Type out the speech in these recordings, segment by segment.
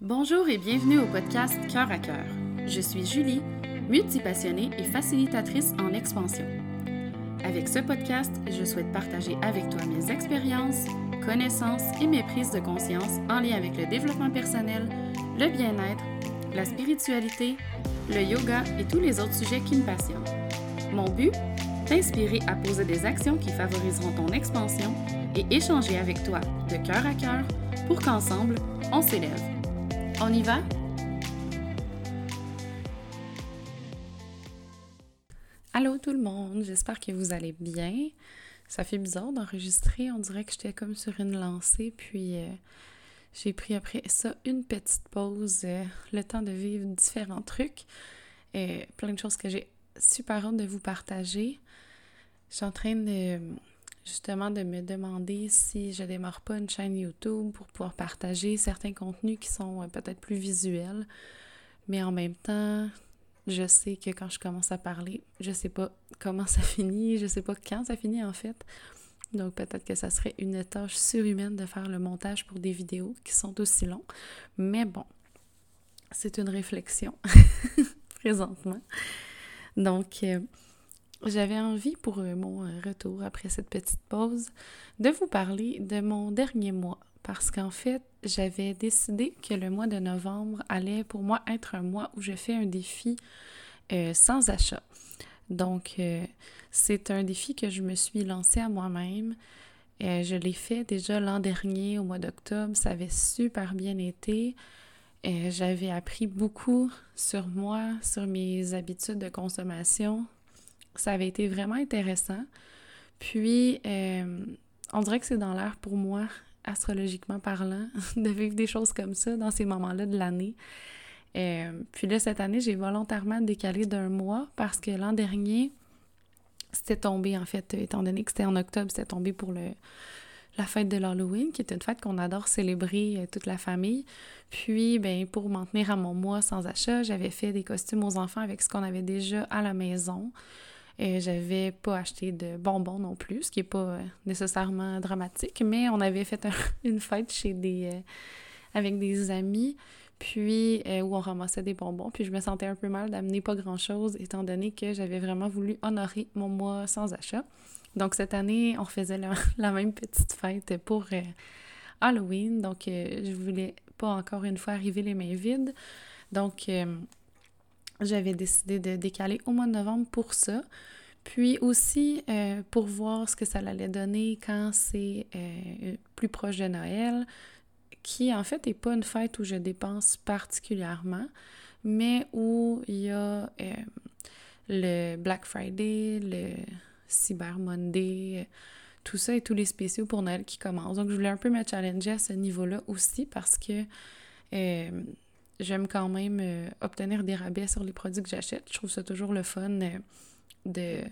Bonjour et bienvenue au podcast Cœur à cœur. Je suis Julie, multipassionnée et facilitatrice en expansion. Avec ce podcast, je souhaite partager avec toi mes expériences, connaissances et mes prises de conscience en lien avec le développement personnel, le bien-être, la spiritualité, le yoga et tous les autres sujets qui me passionnent. Mon but T'inspirer à poser des actions qui favoriseront ton expansion et échanger avec toi de cœur à cœur pour qu'ensemble, on s'élève. On y va? Allô tout le monde, j'espère que vous allez bien. Ça fait bizarre d'enregistrer, on dirait que j'étais comme sur une lancée, puis euh, j'ai pris après ça une petite pause, euh, le temps de vivre différents trucs, et plein de choses que j'ai super hâte de vous partager. Je suis en train de justement de me demander si je démarre pas une chaîne YouTube pour pouvoir partager certains contenus qui sont euh, peut-être plus visuels. Mais en même temps, je sais que quand je commence à parler, je sais pas comment ça finit, je sais pas quand ça finit en fait. Donc peut-être que ça serait une tâche surhumaine de faire le montage pour des vidéos qui sont aussi longs. Mais bon, c'est une réflexion présentement. Donc, euh, j'avais envie pour euh, mon euh, retour après cette petite pause de vous parler de mon dernier mois parce qu'en fait, j'avais décidé que le mois de novembre allait pour moi être un mois où je fais un défi sans achat. Donc, c'est un défi que je me suis lancé à moi-même. je l'ai fait déjà l'an dernier, au mois d'octobre. Ça avait super bien été. J'avais appris beaucoup sur moi, sur mes habitudes de consommation. Ça avait été vraiment intéressant. Puis, euh, on dirait que c'est dans l'air pour moi, astrologiquement parlant, de vivre des choses comme ça dans ces moments-là de l'année. Euh, puis là, cette année, j'ai volontairement décalé d'un mois parce que l'an dernier, c'était tombé, en fait, étant donné que c'était en octobre, c'était tombé pour le, la fête de l'Halloween, qui est une fête qu'on adore célébrer euh, toute la famille. Puis, ben, pour m'en tenir à mon mois sans achat, j'avais fait des costumes aux enfants avec ce qu'on avait déjà à la maison. Euh, j'avais pas acheté de bonbons non plus, ce qui est pas euh, nécessairement dramatique, mais on avait fait une fête chez des avec des amis, puis où on ramassait des bonbons, puis je me sentais un peu mal d'amener pas grand-chose étant donné que j'avais vraiment voulu honorer mon mois sans achat. Donc cette année, on faisait la, même petite fête pour euh, Halloween. Donc euh, je voulais pas encore une fois arriver les mains vides. Donc euh, j'avais décidé de décaler au mois de novembre pour ça. Puis aussi pour voir ce que ça allait donner quand c'est plus proche de Noël, qui en fait n'est pas une fête où je dépense particulièrement, mais où il y a le Black Friday, le Cyber Monday, euh, tout ça et tous les spéciaux pour Noël qui commencent. Donc, je voulais un peu me challenger à ce niveau-là aussi parce que euh, j'aime quand même euh, obtenir des rabais sur les produits que j'achète. Je trouve ça toujours le fun de,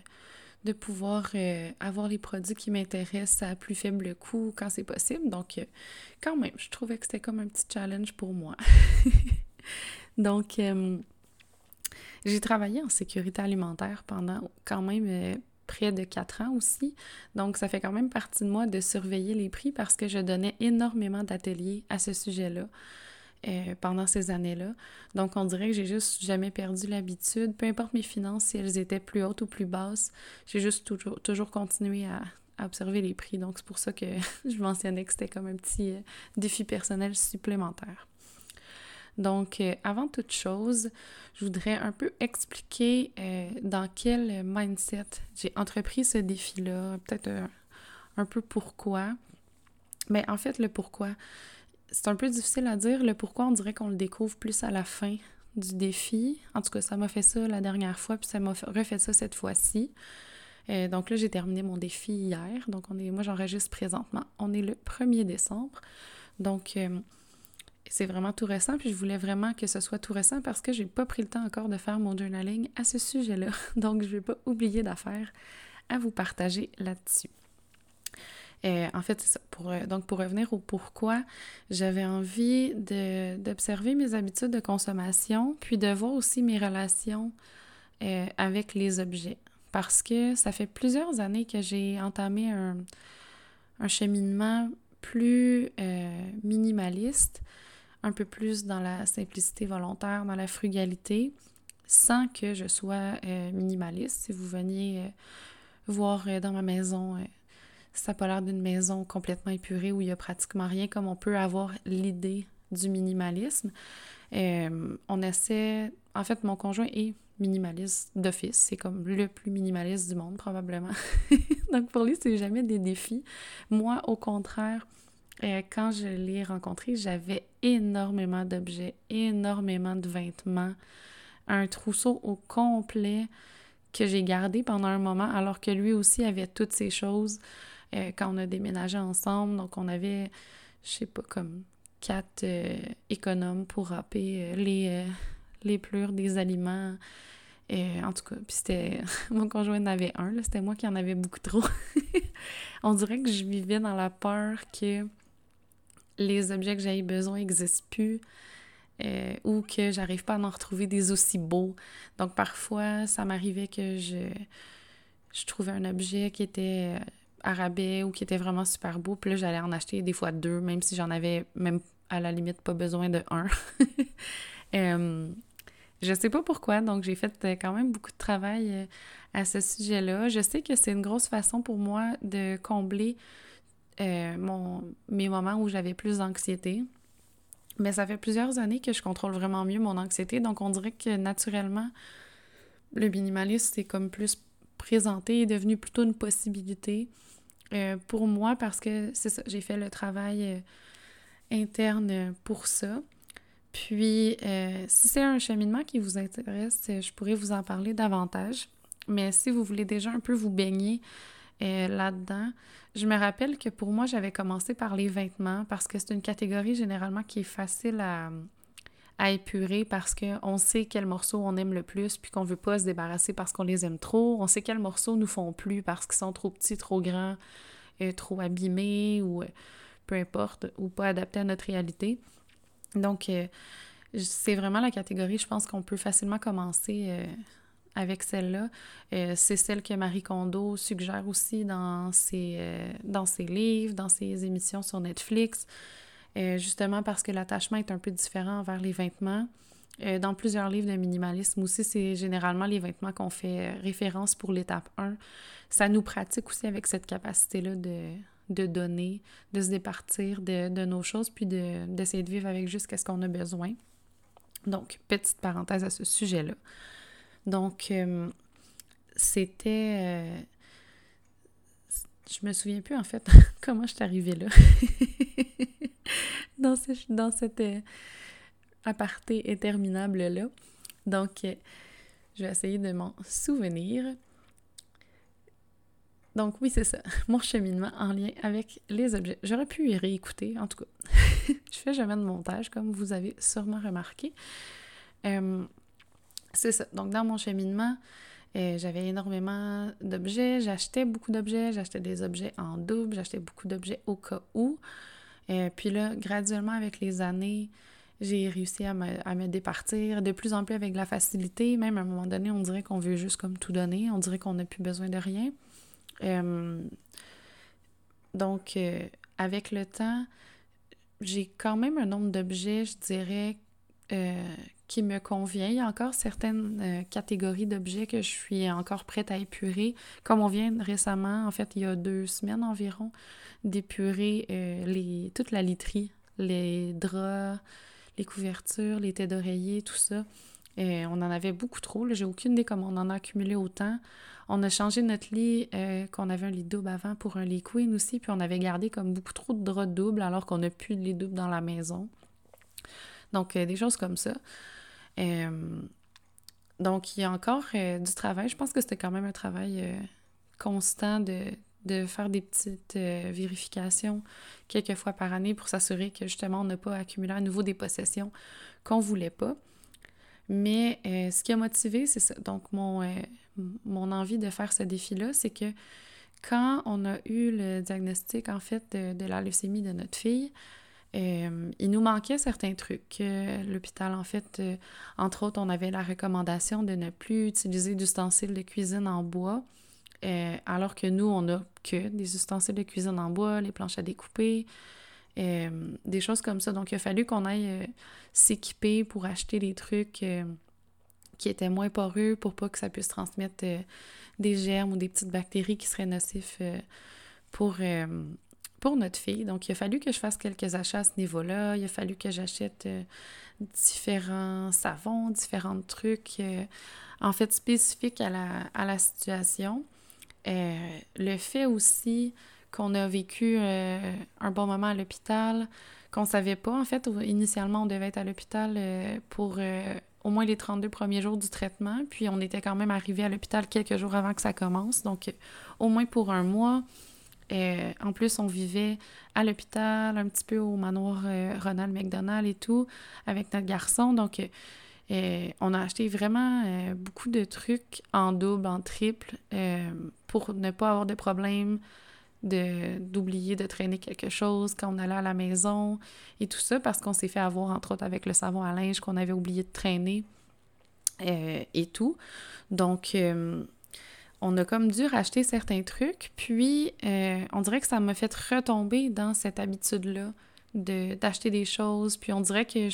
de pouvoir avoir les produits qui m'intéressent à plus faible coût quand c'est possible. Donc, quand même, je trouvais que c'était comme un petit challenge pour moi. Donc, j'ai travaillé en sécurité alimentaire pendant quand même près de quatre ans aussi. Donc, ça fait quand même partie de moi de surveiller les prix parce que je donnais énormément d'ateliers à ce sujet-là euh, pendant ces années-là. Donc, on dirait que j'ai juste jamais perdu l'habitude, peu importe mes finances, si elles étaient plus hautes ou plus basses, j'ai juste toujours, toujours continué à, observer les prix. Donc, c'est pour ça que je mentionnais que c'était comme un petit euh, défi personnel supplémentaire. Donc, euh, avant toute chose, je voudrais un peu expliquer dans quel mindset j'ai entrepris ce défi-là, peut-être un peu pourquoi. Mais en fait, le pourquoi, c'est un peu difficile à dire. Le pourquoi, on dirait qu'on le découvre plus à la fin du défi. En tout cas, ça m'a fait ça la dernière fois, puis ça m'a refait ça cette fois-ci. donc là, j'ai terminé mon défi hier. Donc, on est, moi, j'enregistre présentement. On est le 1er décembre. Donc, c'est vraiment tout récent, puis je voulais vraiment que ce soit tout récent parce que j'ai pas pris le temps encore de faire mon journaling à ce sujet-là. Donc, je vais pas oublier d'affaires à vous partager là-dessus. Euh, en fait, c'est ça. Pour, euh, donc, pour revenir au pourquoi, j'avais envie d'observer mes habitudes de consommation, puis de voir aussi mes relations euh, avec les objets. Parce que ça fait plusieurs années que j'ai entamé un, un, cheminement plus minimaliste un peu plus dans la simplicité volontaire, dans la frugalité, sans que je sois euh, minimaliste. Si vous veniez euh, voir euh, dans ma maison, ça n'a pas l'air d'une maison complètement épurée où il y a pratiquement rien, comme on peut avoir l'idée du minimalisme. on essaie, en fait, mon conjoint est minimaliste d'office. C'est comme le plus minimaliste du monde, probablement. Donc pour lui, c'est jamais des défis. Moi, au contraire, euh, quand je l'ai rencontré, j'avais énormément d'objets, énormément de vêtements, un trousseau au complet que j'ai gardé pendant un moment, alors que lui aussi avait toutes ces choses euh, quand on a déménagé ensemble. Donc on avait, je sais pas, comme quatre euh, économes pour râper les, les pleurs des aliments. Et, en tout cas, puis c'était. Mon conjoint en avait un, c'était moi qui en avais beaucoup trop. on dirait que je vivais dans la peur que les objets que j'avais besoin n'existent plus. Euh, ou que j'arrive pas à en retrouver des aussi beaux. Donc parfois, ça m'arrivait que je, je trouvais un objet qui était euh, arabais ou qui était vraiment super beau, puis là, j'allais en acheter des fois deux, même si j'en avais même à la limite pas besoin de un. euh, je sais pas pourquoi, donc j'ai fait euh, quand même beaucoup de travail à ce sujet-là. Je sais que c'est une grosse façon pour moi de combler euh, mon, mes moments où j'avais plus d'anxiété. Mais ça fait plusieurs années que je contrôle vraiment mieux mon anxiété, donc on dirait que naturellement, le minimalisme c'est comme plus présenté, est devenu plutôt une possibilité euh, pour moi parce que c'est ça, j'ai fait le travail euh, interne pour ça. Puis, si c'est un cheminement qui vous intéresse, je pourrais vous en parler davantage. Mais si vous voulez déjà un peu vous baigner là-dedans, je me rappelle que pour moi, j'avais commencé par les vêtements parce que c'est une catégorie généralement qui est facile à, à épurer parce qu'on sait quels morceaux on aime le plus puis qu'on veut pas se débarrasser parce qu'on les aime trop. On sait quels morceaux nous font plus parce qu'ils sont trop petits, trop grands, euh, trop abîmés ou euh, peu importe, ou pas adaptés à notre réalité. Donc, euh, c'est vraiment la catégorie, je pense qu'on peut facilement commencer avec celle-là. C'est celle que Marie Kondo suggère aussi dans ses, dans ses livres, dans ses émissions sur Netflix, euh, justement parce que l'attachement est un peu différent envers les vêtements. dans plusieurs livres de minimalisme aussi, c'est généralement les vêtements qu'on fait référence pour l'étape 1. Ça nous pratique aussi avec cette capacité-là de, de donner, de se départir de, de nos choses, puis d'essayer de, vivre avec juste ce qu'on a besoin. Donc, petite parenthèse à ce sujet-là. Donc, euh, c'était. Euh, je me souviens plus en fait comment je suis arrivée là. dans, ce, dans cette euh, aparté interminable-là. Donc, je vais essayer de m'en souvenir. Donc oui, c'est ça, mon cheminement en lien avec les objets. J'aurais pu y réécouter, en tout cas. je fais jamais de montage, comme vous avez sûrement remarqué. C'est ça. Donc, dans mon cheminement, euh, j'avais énormément d'objets. J'achetais beaucoup d'objets. J'achetais des objets en double. J'achetais beaucoup d'objets au cas où. Euh, puis là, graduellement, avec les années, j'ai réussi à me, départir de plus en plus avec la facilité. Même à un moment donné, on dirait qu'on veut juste comme tout donner. On dirait qu'on n'a plus besoin de rien. Euh, donc, avec le temps, j'ai quand même un nombre d'objets, je dirais, qui me convient. Il y a encore certaines euh, catégories d'objets que je suis encore prête à épurer. Comme on vient récemment, en fait, il y a deux semaines environ, d'épurer euh, toute la literie, les draps, les couvertures, les têtes d'oreiller, tout ça. Et on en avait beaucoup trop. J'ai aucune idée comment on en a accumulé autant. On a changé notre lit, euh, qu'on avait un lit double avant pour un lit queen aussi, puis on avait gardé comme beaucoup trop de draps doubles alors qu'on n'a plus de lit double dans la maison. Donc, des choses comme ça. Euh, donc, il y a encore euh, du travail. Je pense que c'était quand même un travail euh, constant de, faire des petites vérifications quelques fois par année pour s'assurer que justement on n'a pas accumulé à nouveau des possessions qu'on voulait pas. Mais ce qui a motivé, c'est ça. Donc, mon, mon envie de faire ce défi-là, c'est que quand on a eu le diagnostic, en fait, de, de la leucémie de notre fille, euh, il nous manquait certains trucs. L'hôpital, en fait, euh, entre autres, on avait la recommandation de ne plus utiliser d'ustensiles de cuisine en bois, euh, alors que nous, on n'a que des ustensiles de cuisine en bois, les planches à découper, des choses comme ça. Donc, il a fallu qu'on aille s'équiper pour acheter des trucs qui étaient moins poreux pour pas que ça puisse transmettre des germes ou des petites bactéries qui seraient nocifs pour, pour notre fille. Donc, il a fallu que je fasse quelques achats à ce niveau-là. Il a fallu que j'achète différents savons, différents trucs, en fait, spécifiques à la, à la situation. le fait aussi qu'on a vécu euh, un bon moment à l'hôpital, qu'on savait pas. En fait, initialement, on devait être à l'hôpital euh, pour euh, au moins les 32 premiers jours du traitement, puis on était quand même arrivé à l'hôpital quelques jours avant que ça commence, donc au moins pour un mois. En plus, on vivait à l'hôpital, un petit peu au manoir Ronald McDonald et tout, avec notre garçon. Donc, on a acheté vraiment beaucoup de trucs en double, en triple, pour ne pas avoir de problème d'oublier de, traîner quelque chose quand on allait à la maison et tout ça parce qu'on s'est fait avoir entre autres avec le savon à linge qu'on avait oublié de traîner euh, et tout. Donc euh, on a comme dû racheter certains trucs, puis euh, on dirait que ça m'a fait retomber dans cette habitude-là d'acheter des choses, puis on dirait que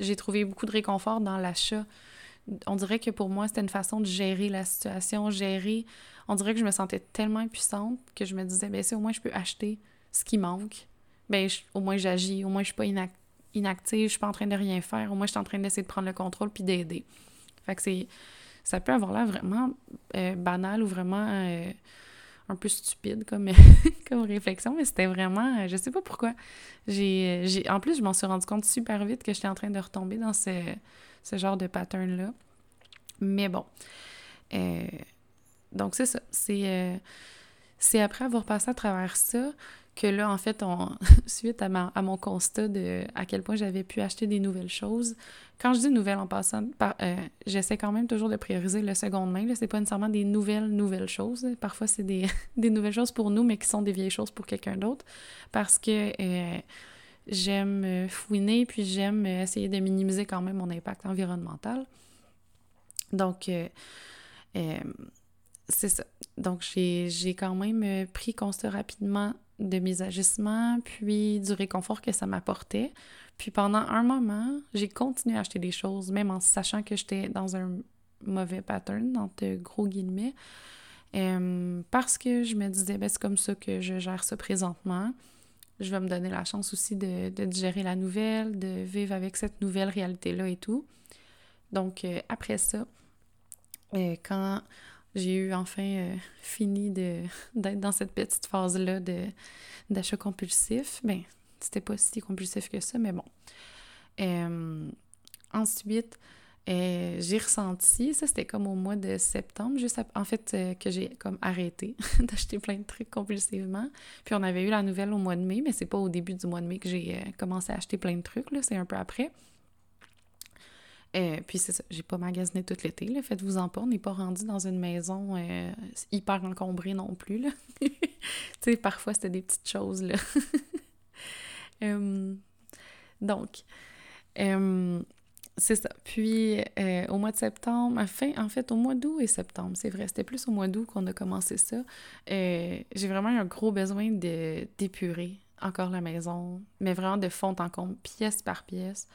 j'ai trouvé beaucoup de réconfort dans l'achat. On dirait que pour moi, c'était une façon de gérer la situation, gérer on dirait que je me sentais tellement impuissante que je me disais, ben si au moins je peux acheter ce qui manque, ben au moins j'agis, au moins je suis pas inactive, je suis pas en train de rien faire, au moins je suis en train d'essayer de prendre le contrôle puis d'aider. Fait que c'est ça peut avoir l'air vraiment euh, banal ou vraiment euh, un peu stupide comme, comme réflexion, mais c'était vraiment, je sais pas pourquoi. J'ai, j'ai, en plus, je m'en suis rendu compte super vite que j'étais en train de retomber dans ce, ce genre de pattern-là. Mais bon, euh, donc, c'est ça. Euh, c'est, après avoir passé à travers ça que là, en fait, on, suite à, mon constat de à quel point j'avais pu acheter des nouvelles choses, quand je dis nouvelles en passant, euh, j'essaie quand même toujours de prioriser le seconde main. C'est pas nécessairement des nouvelles, nouvelles choses. Parfois, c'est des, nouvelles choses pour nous, mais qui sont des vieilles choses pour quelqu'un d'autre. Parce que euh, j'aime fouiner, puis j'aime essayer de minimiser quand même mon impact environnemental. Donc, c'est ça. Donc, j'ai quand même euh, pris constat rapidement de mes agissements, puis du réconfort que ça m'apportait. Puis pendant un moment, j'ai continué à acheter des choses, même en sachant que j'étais dans un mauvais pattern, dans de gros guillemets, euh, parce que je me disais, ben, c'est comme ça que je gère ça présentement. Je vais me donner la chance aussi de, de digérer la nouvelle, de vivre avec cette nouvelle réalité-là et tout. Donc, euh, après ça, quand j'ai eu enfin euh, fini d'être dans cette petite phase-là d'achat compulsif. Ben, c'était pas si compulsif que ça, mais bon. Euh, ensuite, euh, j'ai ressenti, ça c'était comme au mois de septembre, juste en fait que j'ai comme arrêté d'acheter plein de trucs compulsivement. Puis on avait eu la nouvelle au mois de mai, mais c'est pas au début du mois de mai que j'ai commencé à acheter plein de trucs, là, c'est un peu après. Euh, puis c'est ça, j'ai pas magasiné tout l'été, faites-vous en pas, on n'est pas rendu dans une maison euh, hyper encombrée non plus, là. tu sais, parfois c'était des petites choses, là. Euh, donc, c'est ça. Puis au mois de septembre, fin, en fait, au mois d'août et septembre, c'est vrai, c'était plus au mois d'août qu'on a commencé ça. j'ai vraiment eu un gros besoin d'épurer encore la maison, mais vraiment de fond en comble, pièce par pièce.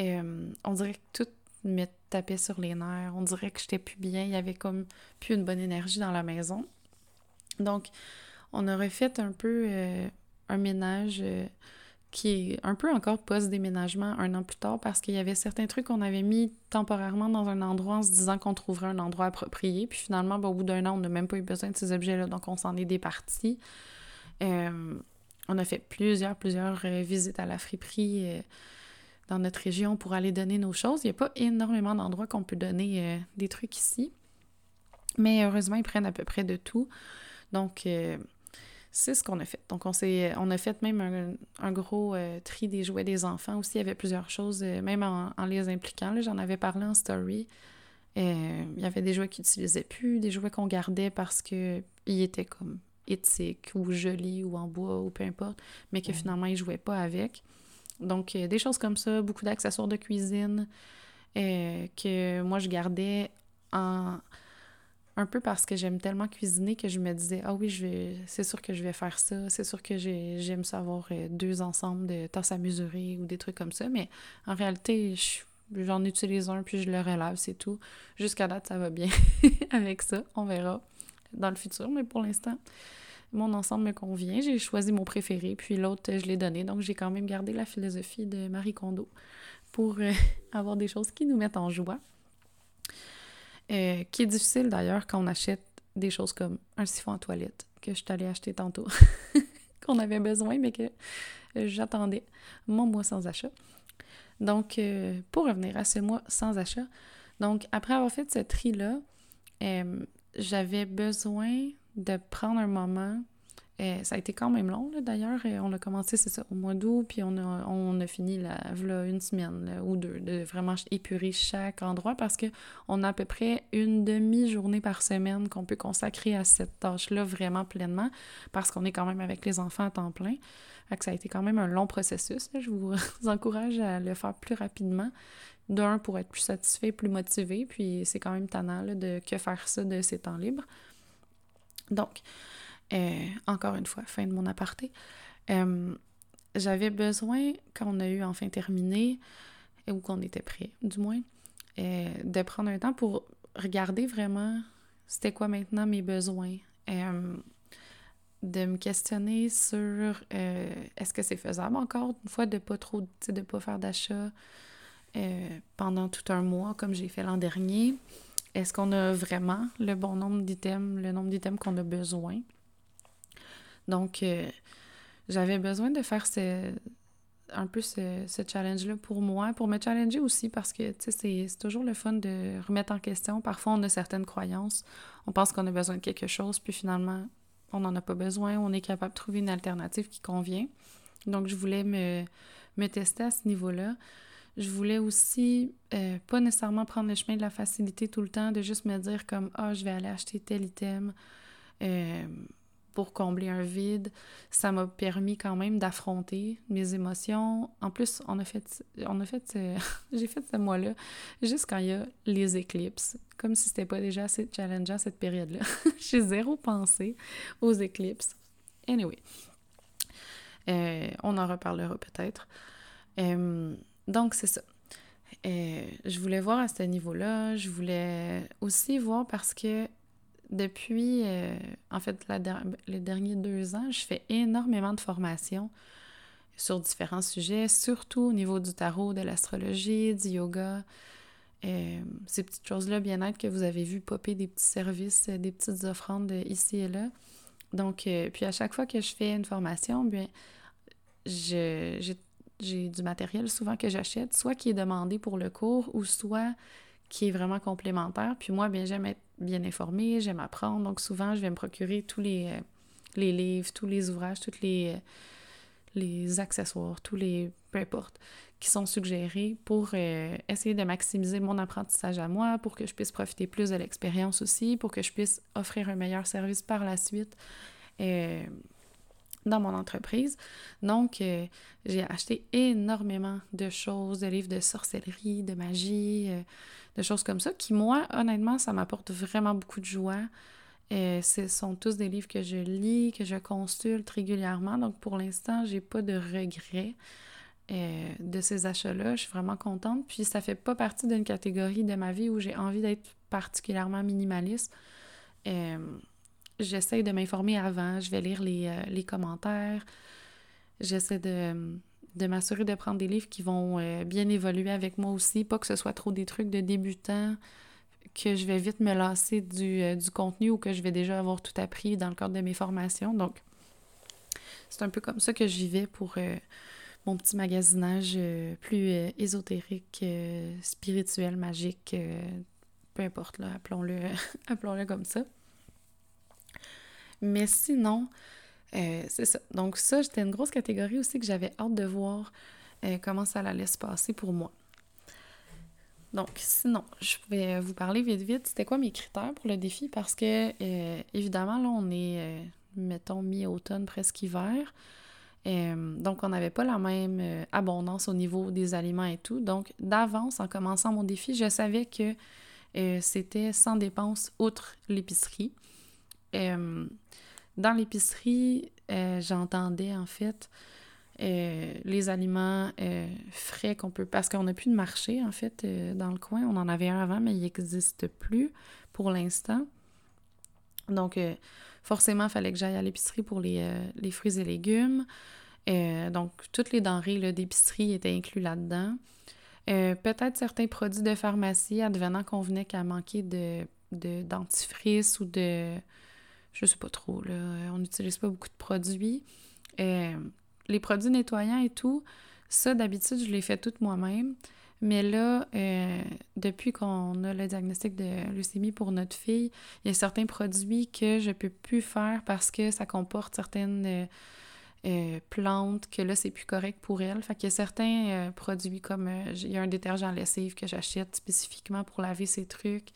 Euh, on dirait que tout me tapait sur les nerfs. On dirait que j'étais plus bien. Il y avait comme plus une bonne énergie dans la maison. Donc, on aurait fait un peu euh, un ménage euh, qui est un peu encore post-déménagement un an plus tard parce qu'il y avait certains trucs qu'on avait mis temporairement dans un endroit en se disant qu'on trouverait un endroit approprié. Puis finalement, ben, au bout d'un an, on n'a même pas eu besoin de ces objets-là, donc on s'en est départi. on a fait plusieurs, plusieurs visites à la friperie dans notre région pour aller donner nos choses. Il n'y a pas énormément d'endroits qu'on peut donner euh, des trucs ici. Mais heureusement, ils prennent à peu près de tout. Donc, euh, c'est ce qu'on a fait. Donc, on, on a fait même un, gros euh, tri des jouets des enfants aussi. Il y avait plusieurs choses, même en, les impliquant. J'en avais parlé en story. il y avait des jouets qu'ils n'utilisaient plus, des jouets qu'on gardait parce qu'ils étaient comme éthiques ou jolis ou en bois ou peu importe, mais que finalement, ils ne jouaient pas avec. Donc, euh, des choses comme ça, beaucoup d'accessoires de cuisine euh, que moi, je gardais en un peu parce que j'aime tellement cuisiner que je me disais ah oui je vais c'est sûr que je vais faire ça c'est sûr que j'aime savoir euh, deux ensembles de tasses à mesurer ou des trucs comme ça. Mais en réalité j'en utilise un puis je le relève c'est tout. Jusqu'à date ça va bien avec ça on verra dans le futur mais pour l'instant mon ensemble me convient j'ai choisi mon préféré puis l'autre je l'ai donné. Donc j'ai quand même gardé la philosophie de Marie Kondo pour euh, avoir des choses qui nous mettent en joie. Euh, qui est difficile d'ailleurs quand on achète des choses comme un siphon à toilette que je allée acheter tantôt, qu'on avait besoin, mais que euh, j'attendais. Mon mois sans achat. Donc, euh, pour revenir à ce mois sans achat, donc après avoir fait ce tri-là, j'avais besoin de prendre un moment euh, ça a été quand même long, d'ailleurs. On a commencé, c'est ça, au mois d'août, puis on a, on a fini là, une semaine ou deux de vraiment épurer chaque endroit parce qu'on a à peu près une demi-journée par semaine qu'on peut consacrer à cette tâche-là vraiment pleinement parce qu'on est quand même avec les enfants à temps plein. Ça a été quand même un long processus. Je vous encourage à le faire plus rapidement. D'un, pour être plus satisfait, plus motivé, puis c'est quand même tannant de que faire ça de ces temps libres. Donc, euh, encore une fois, fin de mon aparté. Euh, j'avais besoin, quand on a eu enfin terminé, ou qu'on était prêt, du moins, euh, de prendre un temps pour regarder vraiment c'était quoi maintenant mes besoins. de me questionner sur est-ce que c'est faisable encore une fois de pas trop de pas faire d'achat pendant tout un mois comme j'ai fait l'an dernier est-ce qu'on a vraiment le bon nombre d'items le nombre d'items qu'on a besoin? Donc, euh, j'avais besoin de faire un peu ce, challenge-là pour moi, pour me challenger aussi, parce que c'est toujours le fun de remettre en question. Parfois, on a certaines croyances, on pense qu'on a besoin de quelque chose, puis finalement, on n'en a pas besoin, on est capable de trouver une alternative qui convient. Donc, je voulais me, me tester à ce niveau-là. Je voulais aussi euh, pas nécessairement prendre le chemin de la facilité tout le temps, de juste me dire comme Ah, je vais aller acheter tel item. Euh, pour combler un vide. Ça m'a permis quand même d'affronter mes émotions. En plus, on a fait, on a fait, j'ai fait ce mois-là juste quand il y a les éclipses, comme si c'était pas déjà assez challengeant cette période-là. j'ai zéro pensé aux éclipses. Anyway, euh, on en reparlera peut-être. Donc c'est ça. Euh, je voulais voir à ce niveau-là. Je voulais aussi voir parce que depuis, euh, en fait, les derniers deux ans, je fais énormément de formations sur différents sujets, surtout au niveau du tarot, de l'astrologie, du yoga. Euh, ces petites choses-là, bien-être, que vous avez vu popper des petits services, euh, des petites offrandes ici et là. Donc, puis à chaque fois que je fais une formation, bien, j'ai du matériel souvent que j'achète, soit qui est demandé pour le cours ou soit qui est vraiment complémentaire. Puis moi, bien, j'aime être bien informée, j'aime apprendre. Donc souvent, je vais me procurer tous les, euh, les livres, tous les ouvrages, tous les, euh, les accessoires, tous les... peu importe, qui sont suggérés pour euh, essayer de maximiser mon apprentissage à moi, pour que je puisse profiter plus de l'expérience aussi, pour que je puisse offrir un meilleur service par la suite dans mon entreprise. Donc, j'ai acheté énormément de choses, de livres de sorcellerie, de magie, de choses comme ça, qui, moi, honnêtement, ça m'apporte vraiment beaucoup de joie. Et ce sont tous des livres que je lis, que je consulte régulièrement. Donc, pour l'instant, j'ai pas de regrets euh, de ces achats-là. Je suis vraiment contente. Puis, ça fait pas partie d'une catégorie de ma vie où j'ai envie d'être particulièrement minimaliste. J'essaie de m'informer avant. Je vais lire les, euh, les commentaires. J'essaie de de m'assurer de prendre des livres qui vont euh, bien évoluer avec moi aussi, pas que ce soit trop des trucs de débutants, que je vais vite me lasser du, euh, du contenu ou que je vais déjà avoir tout appris dans le cadre de mes formations. Donc, c'est un peu comme ça que j'y vais pour mon petit magasinage plus ésotérique, spirituel, magique, peu importe, là, appelons-le appelons-le comme ça. Mais sinon, euh, c'est ça. Donc ça, c'était une grosse catégorie aussi que j'avais hâte de voir euh, comment ça allait se passer pour moi. Donc sinon, je vais vous parler vite vite, c'était quoi mes critères pour le défi? Parce que euh, évidemment là on est mettons mi-automne presque hiver. donc on n'avait pas la même abondance au niveau des aliments et tout. Donc d'avance en commençant mon défi, je savais que c'était sans dépense outre l'épicerie. Dans l'épicerie, j'entendais en fait les aliments frais qu'on peut... Parce qu'on n'a plus de marché, en fait, dans le coin. On en avait un avant, mais il n'existe plus pour l'instant. Donc, forcément, il fallait que j'aille à l'épicerie pour les, fruits et légumes. donc, toutes les denrées d'épicerie étaient incluses là-dedans. Euh, peut-être certains produits de pharmacie, advenant qu'on venait qu'à manquer de, dentifrice ou de. Je sais pas trop, là. On n'utilise pas beaucoup de produits. Euh, les produits nettoyants et tout, ça, d'habitude, je les fais toutes moi-même. Mais là, euh, depuis qu'on a le diagnostic de leucémie pour notre fille, il y a certains produits que je peux plus faire parce que ça comporte certaines euh, plantes, que là, c'est plus correct pour elle. Fait qu'il y a certains produits comme... Il y a un détergent lessive que j'achète spécifiquement pour laver ces trucs.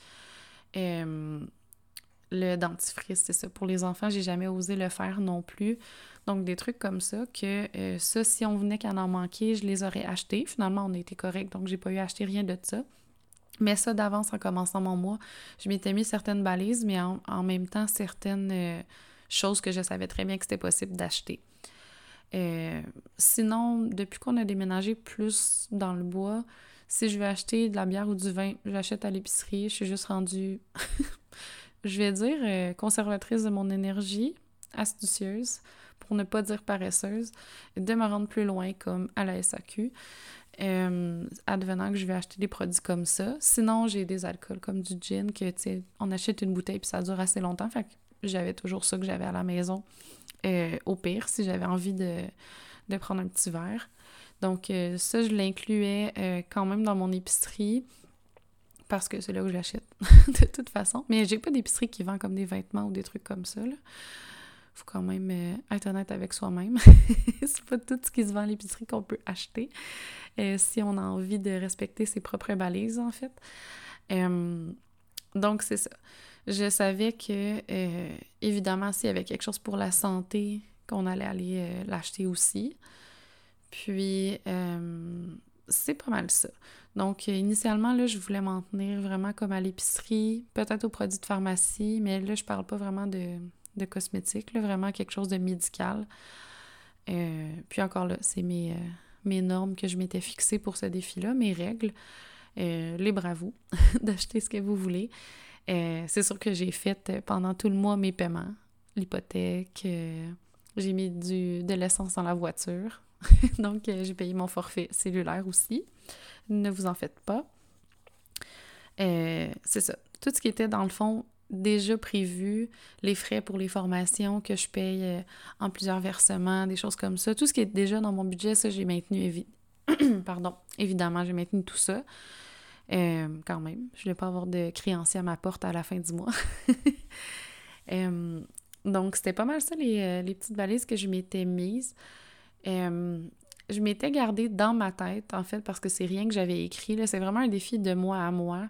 Le dentifrice, c'est ça. Pour les enfants, j'ai jamais osé le faire non plus. Donc, des trucs comme ça, que ça, si on venait qu'à en manquer, je les aurais achetés. Finalement, on été correct, donc j'ai pas eu à acheter rien de ça. Mais ça, d'avance, en commençant mon mois, je m'étais mis certaines balises, mais en, même temps, certaines choses que je savais très bien que c'était possible d'acheter. Euh, sinon, depuis qu'on a déménagé plus dans le bois, si je veux acheter de la bière ou du vin, j'achète à l'épicerie. Je suis juste rendue, je vais dire, euh, conservatrice de mon énergie, astucieuse, pour ne pas dire paresseuse, de me rendre plus loin comme à la SAQ. Euh, advenant que je vais acheter des produits comme ça. Sinon, j'ai des alcools comme du gin que, tu sais, on achète une bouteille puis ça dure assez longtemps. Fait que j'avais toujours ça que j'avais à la maison. Euh, au pire, si j'avais envie de, prendre un petit verre. Donc, ça, je l'incluais quand même dans mon épicerie parce que c'est là où j'achète, de toute façon. Mais j'ai pas d'épicerie qui vend comme des vêtements ou des trucs comme ça. Là. Faut quand même être honnête avec soi-même. c'est pas tout ce qui se vend à l'épicerie qu'on peut acheter si on a envie de respecter ses propres balises, en fait. donc, c'est ça je savais que, euh, évidemment, s'il y avait quelque chose pour la santé, qu'on allait aller euh, l'acheter aussi. Puis, euh, c'est pas mal ça. Donc, initialement, là, je voulais m'en tenir vraiment comme à l'épicerie, peut-être aux produits de pharmacie, mais là, je parle pas vraiment de, de cosmétiques, vraiment quelque chose de médical. puis encore là, c'est mes, mes normes que je m'étais fixées pour ce défi-là, mes règles. libre à vous d'acheter ce que vous voulez. Euh, c'est sûr que j'ai fait euh, pendant tout le mois mes paiements, l'hypothèque, euh, j'ai mis du, de l'essence dans la voiture. Donc, j'ai payé mon forfait cellulaire aussi. Ne vous en faites pas. c'est ça. Tout ce qui était dans le fond déjà prévu, les frais pour les formations que je paye en plusieurs versements, des choses comme ça. Tout ce qui est déjà dans mon budget, ça, j'ai maintenu. Pardon, évidemment, j'ai maintenu tout ça. Euh, quand même, je ne voulais pas avoir de créanciers à ma porte à la fin du mois. Euh, donc, c'était pas mal ça, les, euh, les, petites valises que je m'étais mises. Je m'étais gardée dans ma tête, en fait, parce que c'est rien que j'avais écrit. C'est vraiment un défi de moi à moi.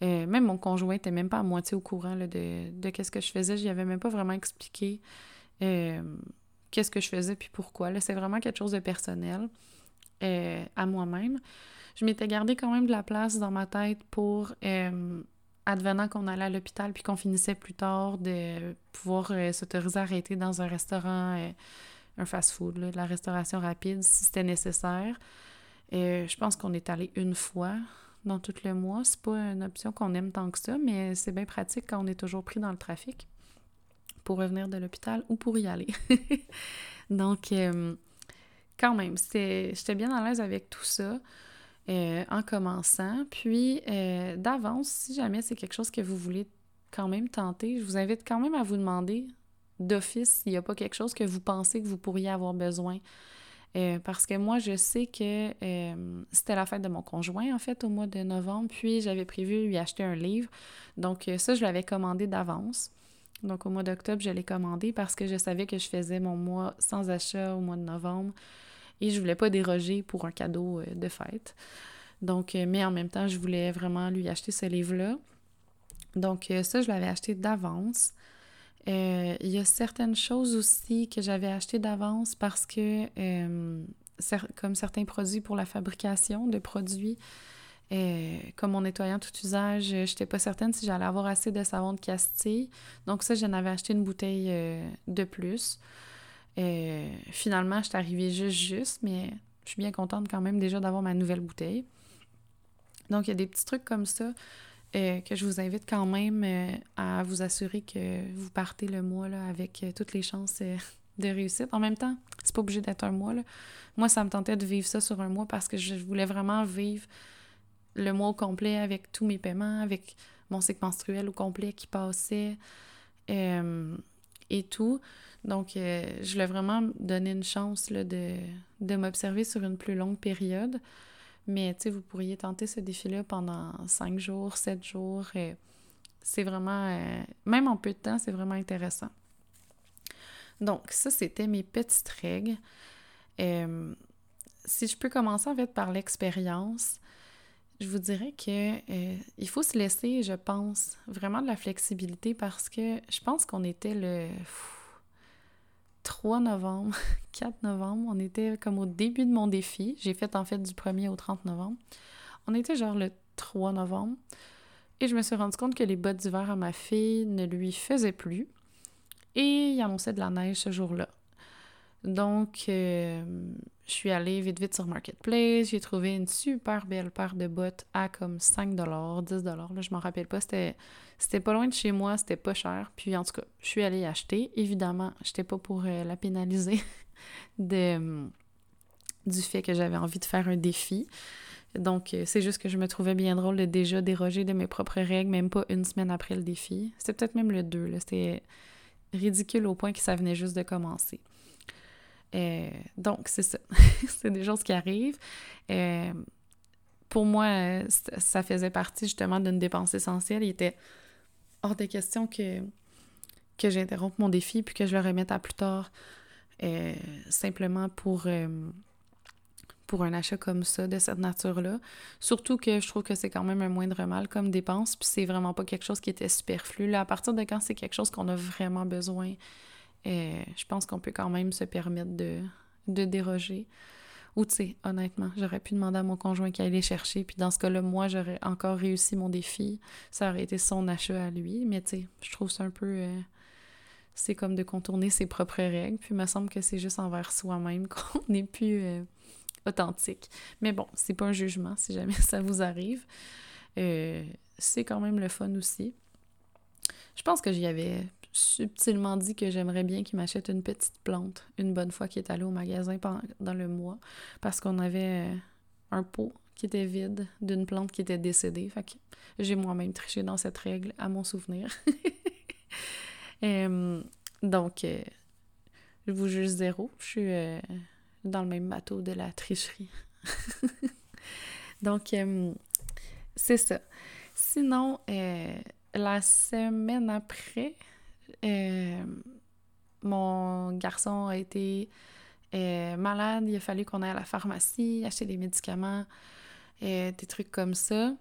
même mon conjoint n'était même pas à moitié au courant de, qu'est-ce que je faisais. Je n'y avais même pas vraiment expliqué qu'est-ce que je faisais puis pourquoi. C'est vraiment quelque chose de personnel à moi-même je m'étais gardé quand même de la place dans ma tête pour, euh, advenant qu'on allait à l'hôpital puis qu'on finissait plus tard, de pouvoir euh, s'autoriser à arrêter dans un restaurant, euh, un fast-food, de la restauration rapide, si c'était nécessaire. je pense qu'on est allé une fois dans tout le mois. C'est pas une option qu'on aime tant que ça, mais c'est bien pratique quand on est toujours pris dans le trafic pour revenir de l'hôpital ou pour y aller. Donc, quand même, j'étais bien à l'aise avec tout ça. Euh, en commençant. Puis, euh, d'avance, si jamais c'est quelque chose que vous voulez quand même tenter, je vous invite quand même à vous demander d'office s'il n'y a pas quelque chose que vous pensez que vous pourriez avoir besoin. Euh, parce que moi, je sais que c'était la fête de mon conjoint, en fait, au mois de novembre, puis j'avais prévu lui acheter un livre. Donc, ça, je l'avais commandé d'avance. Donc, au mois d'octobre, je l'ai commandé parce que je savais que je faisais mon mois sans achat au mois de novembre et je voulais pas déroger pour un cadeau euh, de fête. Donc, euh, mais en même temps, je voulais vraiment lui acheter ce livre-là. Donc, euh, ça, je l'avais acheté d'avance. Il y a certaines choses aussi que j'avais achetées d'avance parce que, comme certains produits pour la fabrication de produits, comme mon nettoyant tout usage, je n'étais pas certaine si j'allais avoir assez de savon de Castille. Donc ça, j'en avais acheté une bouteille de plus. finalement, je suis arrivée juste juste, mais je suis bien contente quand même déjà d'avoir ma nouvelle bouteille. Donc, il y a des petits trucs comme ça euh, que je vous invite quand même euh, à vous assurer que vous partez le mois là, avec euh, toutes les chances de réussite. En même temps, c'est pas obligé d'être un mois. Là. Moi, ça me tentait de vivre ça sur un mois parce que je voulais vraiment vivre le mois au complet avec tous mes paiements, avec mon cycle menstruel au complet qui passait et tout. Donc, je voulais vraiment donner une chance là, de, de m'observer sur une plus longue période. Mais tu sais, vous pourriez tenter ce défi-là pendant cinq jours, sept jours. C'est vraiment, euh, même en peu de temps, c'est vraiment intéressant. Donc, ça, c'était mes petites règles. Euh, si je peux commencer en fait par l'expérience, je vous dirais que euh, il faut se laisser, je pense, vraiment de la flexibilité parce que je pense qu'on était le 3 novembre, 4 novembre, on était comme au début de mon défi. J'ai fait en fait du 1er au 30 novembre. On était genre le 3 novembre. Et je me suis rendu compte que les bottes d'hiver à ma fille ne lui faisaient plus. Et il annonçait de la neige ce jour-là. Donc, euh, je suis allée vite vite sur Marketplace. J'ai trouvé une super belle paire de bottes à comme 5 10 là, je m'en rappelle pas. C'était, c'était pas loin de chez moi, c'était pas cher. Puis en tout cas, je suis allée acheter. Évidemment, j'étais pas pour euh, la pénaliser de, hum, du fait que j'avais envie de faire un défi. Donc, euh, c'est juste que je me trouvais bien drôle de déjà déroger de mes propres règles, même pas une semaine après le défi. C'était peut-être même le 2, là. C'était ridicule au point que ça venait juste de commencer. Euh, donc, c'est ça. c'est des choses qui arrivent. Pour moi, ça faisait partie justement d'une dépense essentielle. Il était hors de question que, que j'interrompe mon défi puis que je le remette à plus tard euh, simplement pour, pour un achat comme ça, de cette nature-là. Surtout que je trouve que c'est quand même un moindre mal comme dépense, puis c'est vraiment pas quelque chose qui était superflu. Là, à partir de quand c'est quelque chose qu'on a vraiment besoin, et je pense qu'on peut quand même se permettre de, de déroger. Ou tu sais, honnêtement, j'aurais pu demander à mon conjoint qu'il aille chercher, puis dans ce cas-là, moi, j'aurais encore réussi mon défi. Ça aurait été son achat à lui, mais tu sais, je trouve ça un peu... Euh, c'est comme de contourner ses propres règles, puis il me semble que c'est juste envers soi-même qu'on n'est plus euh, authentique. Mais bon, c'est pas un jugement si jamais ça vous arrive. Euh, c'est quand même le fun aussi. Je pense que j'y avais subtilement dit que j'aimerais bien qu'il m'achète une petite plante une bonne fois qu'il est allé au magasin pendant le mois parce qu'on avait euh, un pot qui était vide d'une plante qui était décédée. Fait j'ai moi-même triché dans cette règle à mon souvenir. donc, euh, je vous juge zéro. Je suis euh, dans le même bateau de la tricherie. donc, c'est ça. Sinon, la semaine après, euh, mon garçon a été euh, malade, il a fallu qu'on aille à la pharmacie, acheter des médicaments, euh, des trucs comme ça.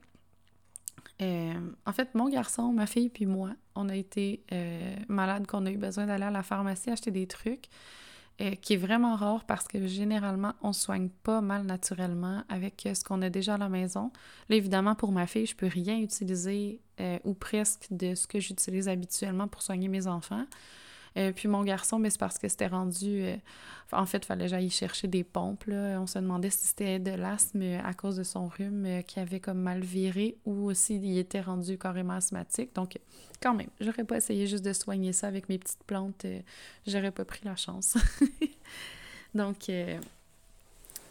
en fait, mon garçon, ma fille puis moi, on a été malades, qu'on a eu besoin d'aller à la pharmacie acheter des trucs. Euh, qui est vraiment rare parce que généralement, on soigne pas mal naturellement avec euh, ce qu'on a déjà à la maison. Là, évidemment, pour ma fille, je peux rien utiliser euh, ou presque de ce que j'utilise habituellement pour soigner mes enfants. Euh, puis mon garçon, mais c'est parce que c'était rendu. Euh, en fait, il fallait que chercher des pompes. Là. On se demandait si c'était de l'asthme à cause de son rhume euh, qui avait comme mal viré ou s'il était rendu carrément asthmatique. Donc, quand même, j'aurais pas essayé juste de soigner ça avec mes petites plantes. j'aurais pas pris la chance. Donc,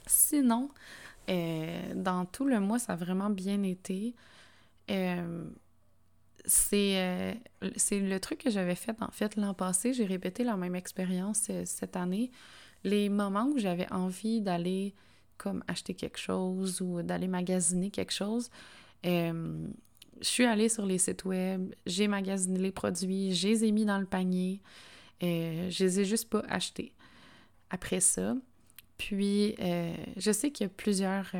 sinon, dans tout le mois, ça a vraiment bien été c'est euh, c'est le truc que j'avais fait en fait l'an passé. J'ai répété la même expérience euh, cette année. Les moments où j'avais envie d'aller comme acheter quelque chose ou d'aller magasiner quelque chose, euh, je suis allée sur les sites web, j'ai magasiné les produits, je les ai mis dans le panier, je les ai juste pas achetés. Après ça, puis je sais qu'il y a plusieurs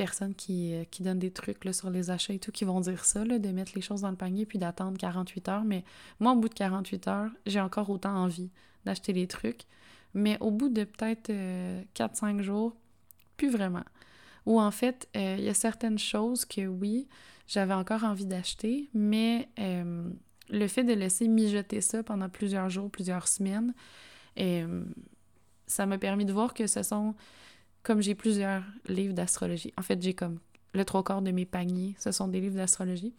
personnes qui, euh, qui donnent des trucs sur les achats et tout qui vont dire ça, de mettre les choses dans le panier puis d'attendre 48 heures. Mais moi, au bout de 48 heures, j'ai encore autant envie d'acheter les trucs. Mais au bout de peut-être 4-5 euh, jours, plus vraiment. Ou en fait, euh, il y a certaines choses que oui, j'avais encore envie d'acheter, mais le fait de laisser mijoter ça pendant plusieurs jours, plusieurs semaines, ça m'a permis de voir que ce sont, comme j'ai plusieurs livres d'astrologie, en fait j'ai comme le trois quarts de mes paniers, ce sont des livres d'astrologie.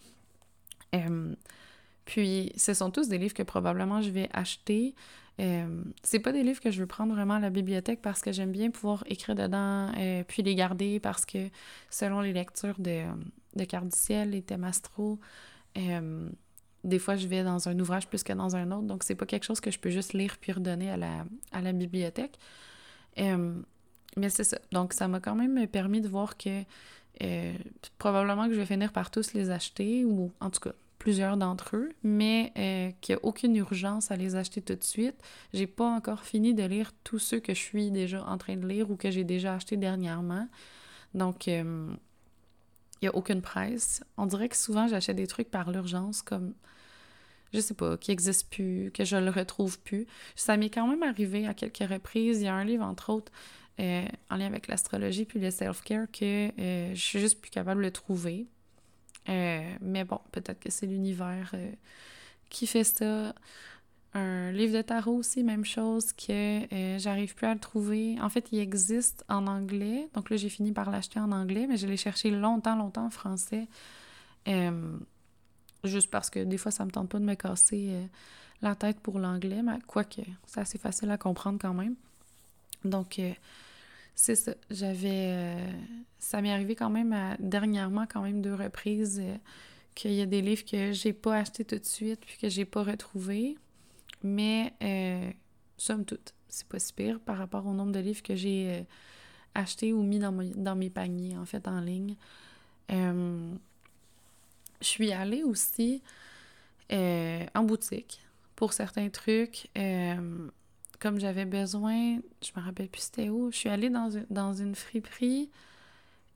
puis ce sont tous des livres que probablement je vais acheter euh, c'est pas des livres que je veux prendre vraiment à la bibliothèque parce que j'aime bien pouvoir écrire dedans, euh, puis les garder parce que selon les lectures de, de du ciel, les thèmes astro, euh, des fois je vais dans un ouvrage plus que dans un autre, donc c'est pas quelque chose que je peux juste lire puis redonner à la, à la bibliothèque. Mais c'est ça. Donc ça m'a quand même permis de voir que probablement que je vais finir par tous les acheter, ou en tout cas plusieurs d'entre eux, mais euh, qu'il n'y a aucune urgence à les acheter tout de suite. J'ai pas encore fini de lire tous ceux que je suis déjà en train de lire ou que j'ai déjà acheté dernièrement. Donc, euh, il n'y a aucune presse. On dirait que souvent, j'achète des trucs par l'urgence, comme, je sais pas, qui n'existent plus, que je le retrouve plus. Ça m'est quand même arrivé à quelques reprises. Il y a un livre, entre autres, euh, en lien avec l'astrologie puis le self-care, que je suis juste plus capable de trouver. Euh, mais bon, peut-être que c'est l'univers euh, qui fait ça. Un livre de tarot aussi, même chose, que euh, j'arrive plus à le trouver. En fait, il existe en anglais. Donc là, j'ai fini par l'acheter en anglais, mais je l'ai cherché longtemps, longtemps en français. juste parce que des fois, ça me tente pas de me casser la tête pour l'anglais, mais quoique, c'est assez facile à comprendre quand même. Donc, c'est ça. J'avais. Euh, ça m'est arrivé quand même dernièrement, quand même deux reprises, euh, qu'il y a des livres que j'ai pas achetés tout de suite puis que j'ai pas retrouvés. Mais, euh, somme toute, c'est pas si pire par rapport au nombre de livres que j'ai achetés ou mis dans, dans, mes paniers, en fait, en ligne. je suis allée aussi en boutique pour certains trucs comme j'avais besoin, je me rappelle plus c'était où, je suis allée dans une, dans une friperie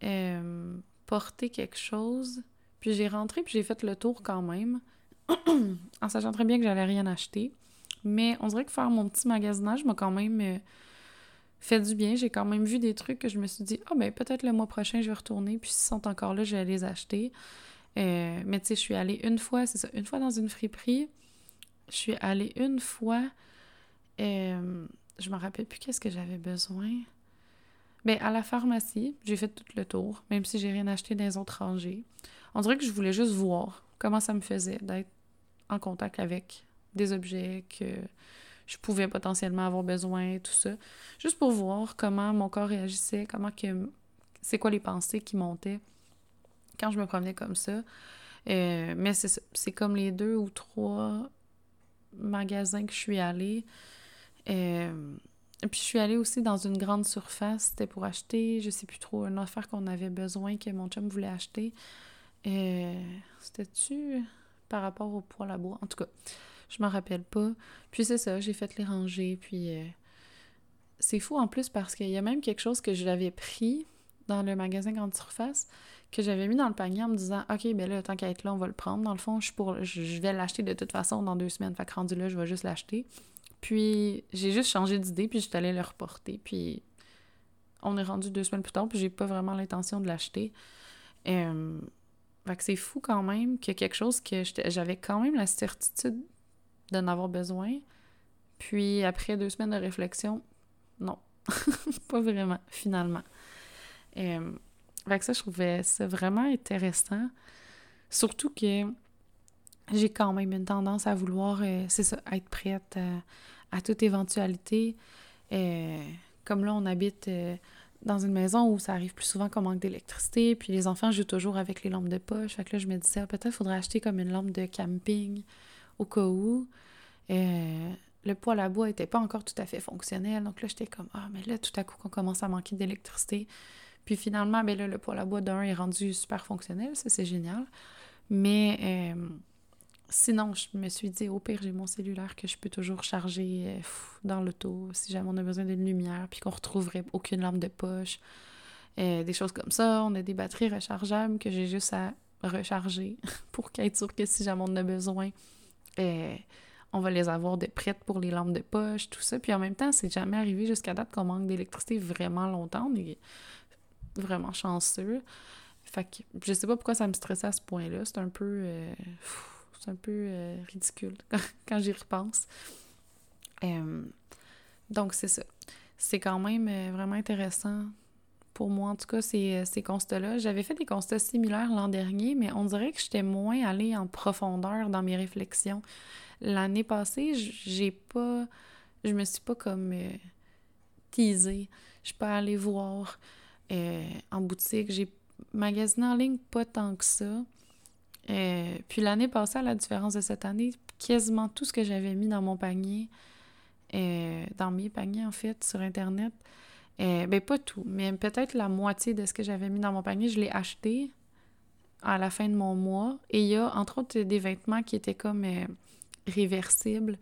euh, porter quelque chose, puis j'ai rentré, puis j'ai fait le tour quand même, en sachant très bien que j'allais rien acheter. Mais on dirait que faire mon petit magasinage m'a quand même euh, fait du bien. J'ai quand même vu des trucs que je me suis dit, ah ben peut-être le mois prochain je vais retourner, puis s'ils sont encore là, je vais les acheter. Euh, mais tu sais, je suis allée une fois, c'est ça, une fois dans une friperie. Je suis allée une fois euh, je me rappelle plus qu'est-ce que j'avais besoin. Mais à la pharmacie, j'ai fait tout le tour, même si j'ai rien acheté dans les autres rangées. On dirait que je voulais juste voir comment ça me faisait d'être en contact avec des objets que je pouvais potentiellement avoir besoin, tout ça. Juste pour voir comment mon corps réagissait, comment que c'est quoi les pensées qui montaient quand je me promenais comme ça. Euh, mais c'est comme les deux ou trois magasins que je suis allée. Euh, puis je suis allée aussi dans une grande surface, c'était pour acheter, je sais plus trop, une affaire qu'on avait besoin, que mon chum voulait acheter. Euh, C'était-tu par rapport au poêle à bois? En tout cas, je m'en rappelle pas. Puis c'est ça, j'ai fait les rangées, puis euh, c'est fou en plus parce qu'il y a même quelque chose que je l'avais pris dans le magasin grande surface que j'avais mis dans le panier en me disant OK, ben là, tant qu'à être là, on va le prendre. Dans le fond, je, pour, je vais l'acheter de toute façon dans deux semaines. Fait que rendu là, je vais juste l'acheter. Puis j'ai juste changé d'idée, puis j'étais allée le reporter. Puis on est rendu deux semaines plus tard, puis j'ai pas vraiment l'intention de l'acheter. Euh, fait que c'est fou quand même que quelque chose que j'avais quand même la certitude d'en avoir besoin. Puis après deux semaines de réflexion, non, pas vraiment, finalement. Euh, fait que ça, je trouvais ça vraiment intéressant. Surtout que j'ai quand même une tendance à vouloir, euh, c'est ça, être prête à toute éventualité. Euh, comme là, on habite euh, dans une maison où ça arrive plus souvent qu'on manque d'électricité, puis les enfants jouent toujours avec les lampes de poche. Fait que là, je me disais, ah, peut-être faudrait acheter comme une lampe de camping au cas où. Euh, le poêle à bois n'était pas encore tout à fait fonctionnel. Donc là, j'étais comme, ah, mais là, tout à coup, qu'on commence à manquer d'électricité. Puis finalement, ben là, le poêle à bois d'un est rendu super fonctionnel. Ça, c'est génial. Mais Sinon, je me suis dit, au pire, j'ai mon cellulaire que je peux toujours charger euh, dans l'auto si jamais on a besoin d'une lumière, puis qu'on retrouverait aucune lampe de poche. Euh, des choses comme ça. On a des batteries rechargeables que j'ai juste à recharger pour qu'être sûr que si jamais on a besoin, euh, on va les avoir de prêtes pour les lampes de poche, tout ça. Puis en même temps, c'est jamais arrivé jusqu'à date qu'on manque d'électricité vraiment longtemps. vraiment chanceux. Fait que je sais pas pourquoi ça me stressait à ce point-là. C'est un peu. Un peu euh, ridicule quand, j'y repense. Euh, donc, c'est ça. C'est quand même vraiment intéressant pour moi, en tout cas, ces, ces constats-là. J'avais fait des constats similaires l'an dernier, mais on dirait que j'étais moins allée en profondeur dans mes réflexions. L'année passée, j'ai pas. Je me suis pas comme teasée. Je suis pas allée voir en boutique. J'ai magasiné en ligne pas tant que ça. Euh, puis l'année passée, à la différence de cette année, quasiment tout ce que j'avais mis dans mon panier, euh, dans mes paniers en fait, sur Internet, euh, ben pas tout, mais peut-être la moitié de ce que j'avais mis dans mon panier, je l'ai acheté à la fin de mon mois. Et il y a entre autres des vêtements qui étaient comme réversibles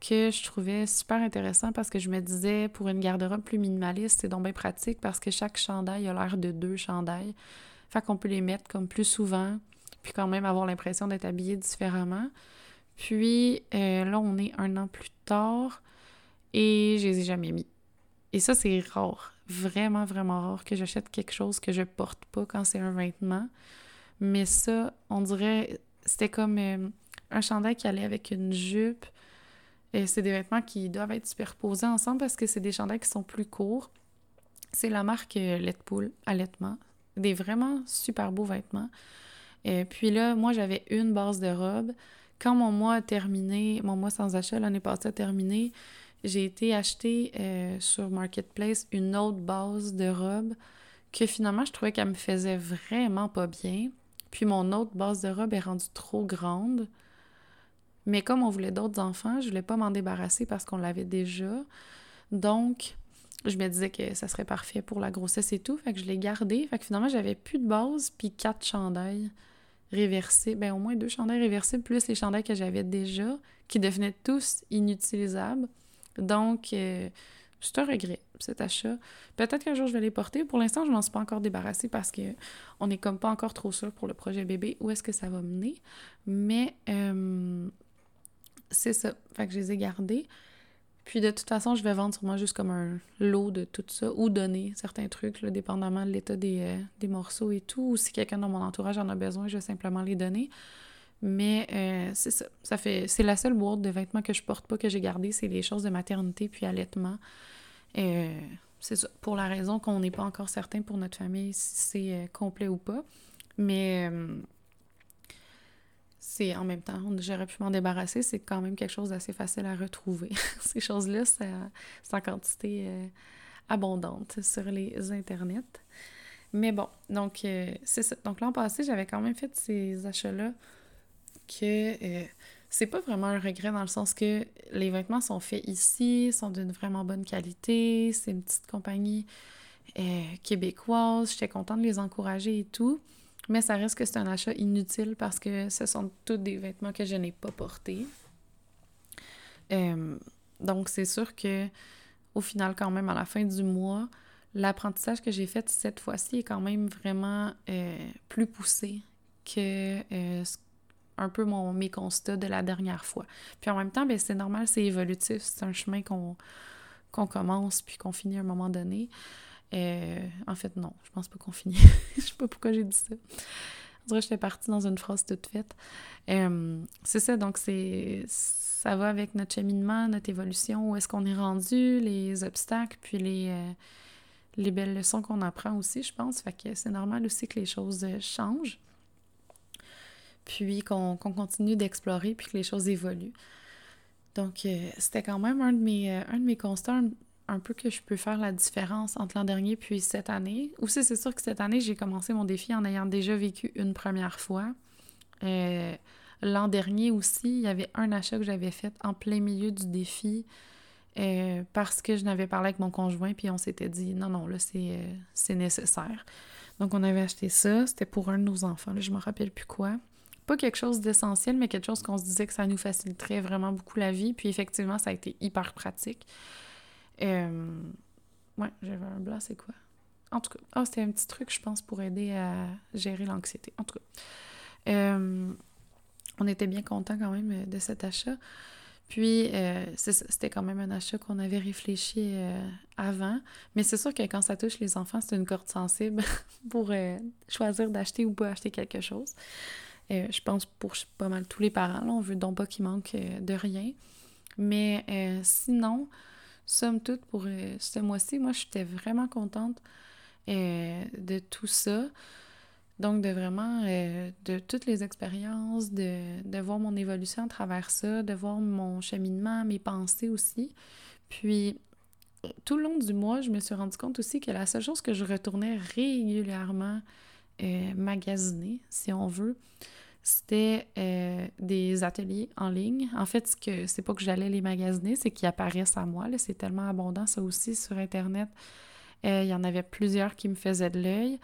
que je trouvais super intéressant parce que je me disais, pour une garde-robe plus minimaliste, c'est donc bien pratique parce que chaque chandail a l'air de deux chandails. Fait qu'on peut les mettre comme plus souvent, puis quand même avoir l'impression d'être habillé différemment. Puis euh, là, on est un an plus tard et je les ai jamais mis. Et ça, c'est rare. Vraiment, vraiment rare que j'achète quelque chose que je porte pas quand c'est un vêtement. Mais ça, on dirait, c'était comme euh, un chandail qui allait avec une jupe et c'est des vêtements qui doivent être superposés ensemble parce que c'est des chandails qui sont plus courts. C'est la marque euh, Letpool Allaitement. Des vraiment super beaux vêtements. Puis là, moi, j'avais une base de robe. Quand mon mois a terminé, mon mois sans achat l'année passée a terminé, j'ai été acheter euh, sur Marketplace une autre base de robe que finalement, je trouvais qu'elle me faisait vraiment pas bien. Puis mon autre base de robe est rendue trop grande. Mais comme on voulait d'autres enfants, je voulais pas m'en débarrasser parce qu'on l'avait déjà. Donc, je me disais que ça serait parfait pour la grossesse et tout. Fait que je l'ai gardé. Fait que finalement, j'avais plus de base, puis quatre chandails réversibles. Ben, au moins deux chandails réversibles, plus les chandails que j'avais déjà, qui devenaient tous inutilisables. Donc, euh, c'est un regret, cet achat. Peut-être qu'un jour, je vais les porter. Pour l'instant, je m'en suis pas encore débarrassée parce que on n'est comme pas encore trop sûr pour le projet bébé où est-ce que ça va mener. Mais euh, c'est ça. Fait que je les ai gardés. Puis de toute façon, je vais vendre sûrement juste comme un lot de tout ça ou donner certains trucs, dépendamment de l'état euh, des, morceaux et tout. Ou si quelqu'un dans mon entourage en a besoin, je vais simplement les donner. Mais euh, c'est ça. ça fait, c'est la seule boîte de vêtements que je porte pas que j'ai gardé, c'est les choses de maternité puis allaitement. Euh, c'est ça. Pour la raison qu'on n'est pas encore certain pour notre famille si c'est complet ou pas. Mais c'est en même temps, j'aurais pu m'en débarrasser, c'est quand même quelque chose d'assez facile à retrouver. Ces choses-là, c'est en quantité euh, abondante sur les internets. Mais bon, donc euh, c'est ça. Donc l'an passé, j'avais quand même fait ces achats-là que euh, c'est pas vraiment un regret dans le sens que les vêtements sont faits ici, sont d'une vraiment bonne qualité, c'est une petite compagnie québécoise, j'étais contente de les encourager et tout. Mais ça reste que c'est un achat inutile parce que ce sont tous des vêtements que je n'ai pas portés. Euh, donc, c'est sûr que au final, quand même, à la fin du mois, l'apprentissage que j'ai fait cette fois-ci est quand même vraiment euh, plus poussé que euh, un peu mon, mes constats de la dernière fois. Puis en même temps, ben, c'est normal, c'est évolutif, c'est un chemin qu'on commence puis qu'on finit à un moment donné. Euh, en fait, non, je pense pas qu'on finit. je sais pas pourquoi j'ai dit ça. On dirait que j'étais partie dans une phrase toute faite. Euh, c'est ça, donc c'est ça va avec notre cheminement, notre évolution, où est-ce qu'on est rendu, les obstacles, puis les, euh, les belles leçons qu'on apprend aussi, je pense. Fait que c'est normal aussi que les choses changent. Puis qu'on continue d'explorer, puis que les choses évoluent. Donc, c'était quand même un de mes, un de mes constats un peu que je peux faire la différence entre l'an dernier puis cette année? Aussi, c'est sûr que cette année, j'ai commencé mon défi en ayant déjà vécu une première fois. Euh, l'an dernier aussi, il y avait un achat que j'avais fait en plein milieu du défi euh, parce que je n'avais parlé avec mon conjoint puis on s'était dit non, non, là, c'est, euh, nécessaire. Donc, on avait acheté ça. C'était pour un de nos enfants. Là, je me rappelle plus quoi. Pas quelque chose d'essentiel, mais quelque chose qu'on se disait que ça nous faciliterait vraiment beaucoup la vie. Puis effectivement, ça a été hyper pratique. Euh, ouais, j'avais un blanc, c'est quoi? En tout cas, oh, c'était un petit truc, je pense, pour aider à gérer l'anxiété. En tout cas, euh, on était bien content quand même de cet achat. Puis, euh, c'était quand même un achat qu'on avait réfléchi euh, avant. Mais c'est sûr que quand ça touche les enfants, c'est une corde sensible pour euh, choisir d'acheter ou pas acheter quelque chose. je pense pour pas mal tous les parents, là, on veut donc pas qu'il manque de rien. Mais sinon, somme toute, pour ce mois-ci, moi, j'étais vraiment contente de tout ça. Donc, de vraiment, euh, de toutes les expériences, de, voir mon évolution à travers ça, de voir mon cheminement, mes pensées aussi. Puis, tout le long du mois, je me suis rendu compte aussi que la seule chose que je retournais régulièrement euh, magasiner, si on veut, c'était euh, des ateliers en ligne. En fait, ce que c'est pas que j'allais les magasiner, c'est qu'ils apparaissent à moi. C'est tellement abondant, ça aussi, sur Internet. Il y en avait plusieurs qui me faisaient de l'œil.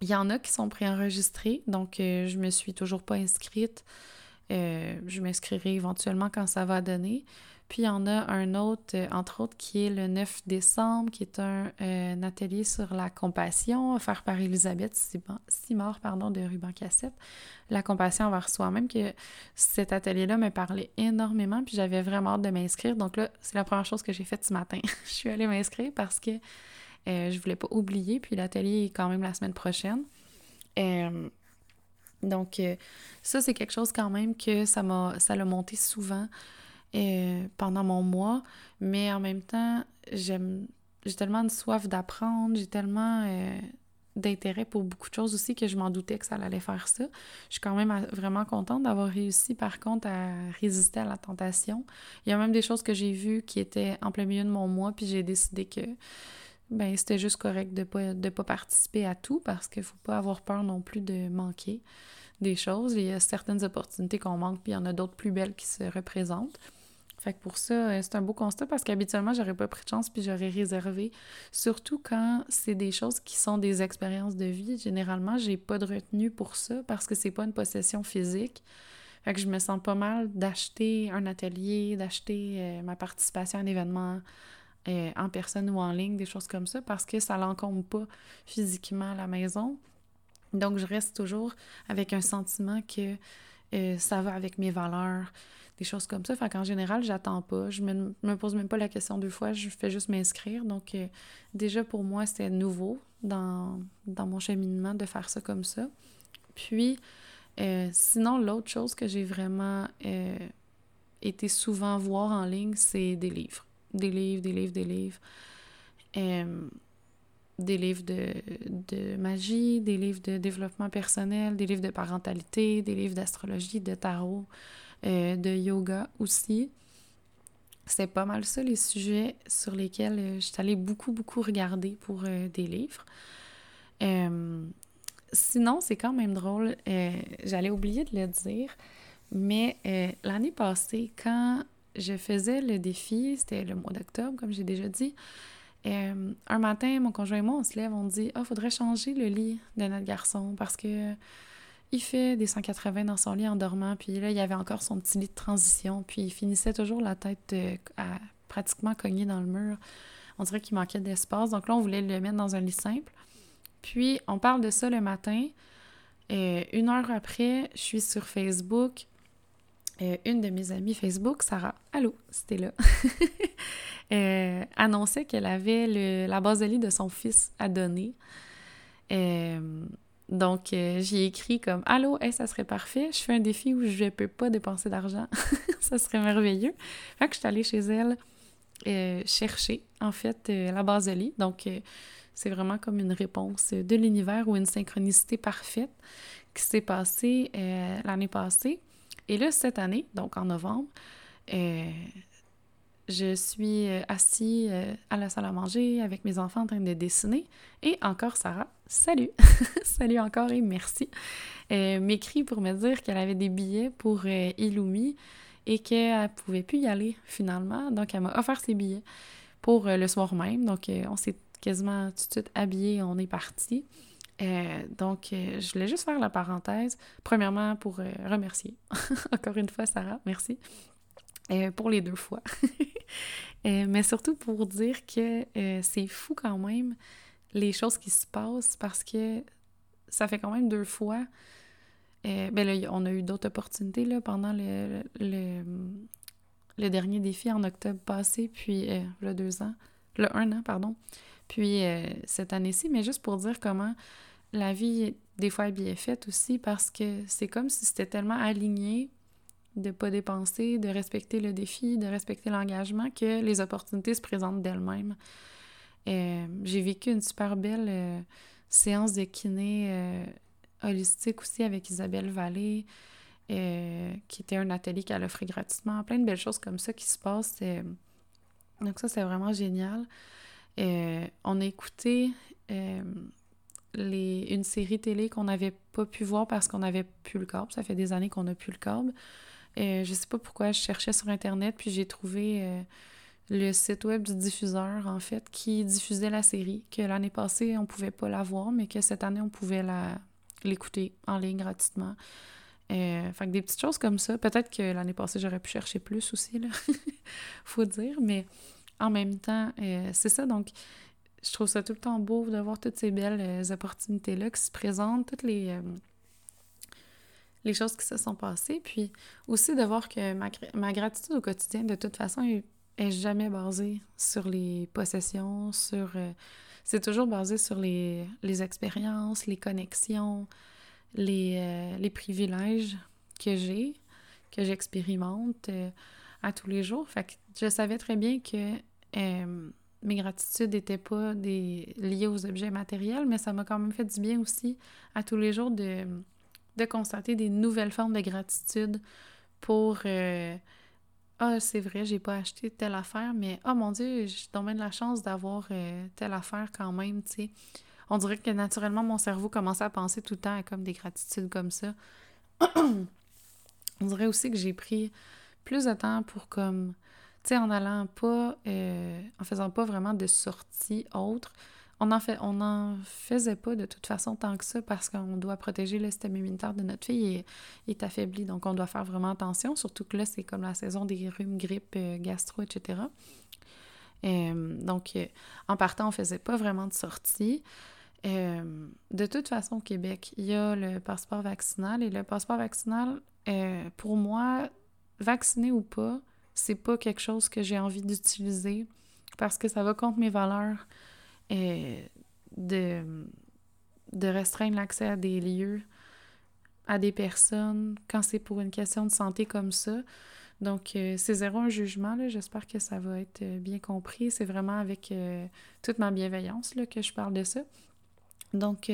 Il y en a qui sont préenregistrés, donc euh, je me suis toujours pas inscrite. Euh, je m'inscrirai éventuellement quand ça va donner. Puis il y en a un autre, euh, entre autres, qui est le 9 décembre, qui est un, atelier sur la compassion offert par Elisabeth Simard pardon, de Ruban Cassette. La compassion envers soi-même, que cet atelier-là me parlait énormément, puis j'avais vraiment hâte de m'inscrire. Donc là, c'est la première chose que j'ai faite ce matin. je suis allée m'inscrire parce que euh, je voulais pas oublier, puis l'atelier est quand même la semaine prochaine. Euh, donc, euh, ça, c'est quelque chose quand même que ça m'a ça l'a monté souvent pendant mon mois, mais en même temps, j'aime j'ai tellement de soif d'apprendre, j'ai tellement d'intérêt pour beaucoup de choses aussi que je m'en doutais que ça allait faire ça. Je suis quand même vraiment contente d'avoir réussi par contre à résister à la tentation. Il y a même des choses que j'ai vues qui étaient en plein milieu de mon mois, puis j'ai décidé que ben c'était juste correct de pas de pas participer à tout parce qu'il faut pas avoir peur non plus de manquer des choses. Il y a certaines opportunités qu'on manque, puis il y en a d'autres plus belles qui se représentent. Fait que pour ça, euh, c'est un beau constat parce qu'habituellement, j'aurais pas pris de chance puis j'aurais réservé. Surtout quand c'est des choses qui sont des expériences de vie. Généralement, j'ai pas de retenue pour ça parce que c'est pas une possession physique. Fait je me sens pas mal d'acheter un atelier, d'acheter euh, ma participation à un événement, euh, en personne ou en ligne, des choses comme ça, parce que ça l'encombre pas physiquement à la maison. Donc, je reste toujours avec un sentiment que ça va avec mes valeurs, des choses comme ça. Fait qu'en général, j'attends pas. Je me, me pose même pas la question deux fois, je fais juste m'inscrire. Donc, euh, déjà pour moi, c'était nouveau dans, mon cheminement de faire ça comme ça. Puis, sinon, l'autre chose que j'ai vraiment été souvent voir en ligne, c'est des livres des livres, des livres, des livres. Euh, des livres de, magie, des livres de développement personnel, des livres de parentalité, des livres d'astrologie, de tarot, euh, de yoga aussi. C'est pas mal ça les sujets sur lesquels euh, je suis allée beaucoup, beaucoup regarder pour des livres. sinon, c'est quand même drôle, j'allais oublier de le dire, mais l'année passée, quand je faisais le défi, c'était le mois d'octobre, comme j'ai déjà dit. Euh, un matin, mon conjoint et moi, on se lève, on dit Ah, oh, faudrait changer le lit de notre garçon parce que il fait des 180 dans son lit en dormant, puis là, il avait encore son petit lit de transition, puis il finissait toujours la tête euh, à, pratiquement cognée dans le mur. On dirait qu'il manquait d'espace, donc là, on voulait le mettre dans un lit simple. Puis, on parle de ça le matin. Euh, une heure après, je suis sur Facebook. Euh, une de mes amies Facebook, Sarah, allô, c'était là, annonçait qu'elle avait la base de lit de son fils à donner. Donc, j'ai écrit comme Allô, ça serait parfait. Je fais un défi où je ne peux pas dépenser d'argent. ça serait merveilleux. Fait que je suis allée chez elle chercher, en fait, la base de lit. Donc, c'est vraiment comme une réponse de l'univers ou une synchronicité parfaite qui s'est passée l'année passée. Et là, cette année, donc en novembre, euh, je suis euh, assis euh, à la salle à manger avec mes enfants en train de dessiner. Et encore Sarah, salut! salut encore et merci! m'écrit pour me dire qu'elle avait des billets pour Illumi et qu'elle pouvait plus y aller finalement. Donc, elle m'a offert ses billets pour le soir même. Donc, on s'est quasiment tout de suite habillés, on est parti. Euh, donc, euh, je voulais juste faire la parenthèse. Premièrement, pour euh, remercier, encore une fois, Sarah, merci, pour les deux fois. mais surtout pour dire que c'est fou quand même les choses qui se passent parce que ça fait quand même deux fois ben là, on a eu d'autres opportunités là, pendant le, le, le, dernier défi en octobre passé, puis le deux ans, le un an, pardon, puis cette année-ci, mais juste pour dire comment la vie, des fois, est bien faite aussi, parce que c'est comme si c'était tellement aligné de pas dépenser, de respecter le défi, de respecter l'engagement, que les opportunités se présentent d'elles-mêmes. Euh, j'ai vécu une super belle euh, séance de kiné euh, holistique aussi avec Isabelle Vallée, qui était un atelier qu'elle offrait gratuitement. Plein de belles choses comme ça qui se passent. donc ça, c'est vraiment génial. on a écouté une série télé qu'on n'avait pas pu voir parce qu'on n'avait plus le câble. Ça fait des années qu'on n'a plus le câble. Je je sais pas pourquoi je cherchais sur Internet, puis j'ai trouvé le site web du diffuseur, en fait, qui diffusait la série, que l'année passée, on pouvait pas la voir, mais que cette année, on pouvait l'écouter en ligne gratuitement. Euh, fait que des petites choses comme ça. Peut-être que l'année passée, j'aurais pu chercher plus aussi, là. Faut dire, mais en même temps, euh, c'est ça. Donc, je trouve ça tout le temps beau de voir toutes ces belles euh, opportunités-là qui se présentent, toutes les, les choses qui se sont passées. Puis aussi de voir que ma, gratitude au quotidien, de toute façon, est jamais basée sur les possessions, sur... Euh, c'est toujours basé sur les, expériences, les connexions, les, euh, les privilèges que j'ai, que j'expérimente euh, à tous les jours. Fait que je savais très bien que mes gratitudes n'étaient pas liées aux objets matériels, mais ça m'a quand même fait du bien aussi à tous les jours de, de constater des nouvelles formes de gratitude pour ah, c'est vrai, j'ai pas acheté telle affaire, mais oh mon Dieu, j'ai tombé de la chance d'avoir euh, telle affaire quand même, tu sais. On dirait que naturellement, mon cerveau commençait à penser tout le temps à comme des gratitudes comme ça. On dirait aussi que j'ai pris plus de temps pour comme, tu sais, en allant pas, euh, en faisant pas vraiment de sorties autres, on en, fait, on en faisait pas de toute façon tant que ça parce qu'on doit protéger le système immunitaire de notre fille et est affaibli. Donc, on doit faire vraiment attention, surtout que là, c'est comme la saison des rhumes, grippe, euh, gastro, etc. Euh, donc, euh, en partant, on faisait pas vraiment de sortie. de toute façon, au Québec, il y a le passeport vaccinal et le passeport vaccinal, pour moi, vacciné ou pas, c'est pas quelque chose que j'ai envie d'utiliser parce que ça va contre mes valeurs euh, de, de restreindre l'accès à des lieux, à des personnes, quand c'est pour une question de santé comme ça. Donc, euh, c'est zéro un jugement. J'espère que ça va être euh, bien compris. C'est vraiment avec toute ma bienveillance là, que je parle de ça. Donc,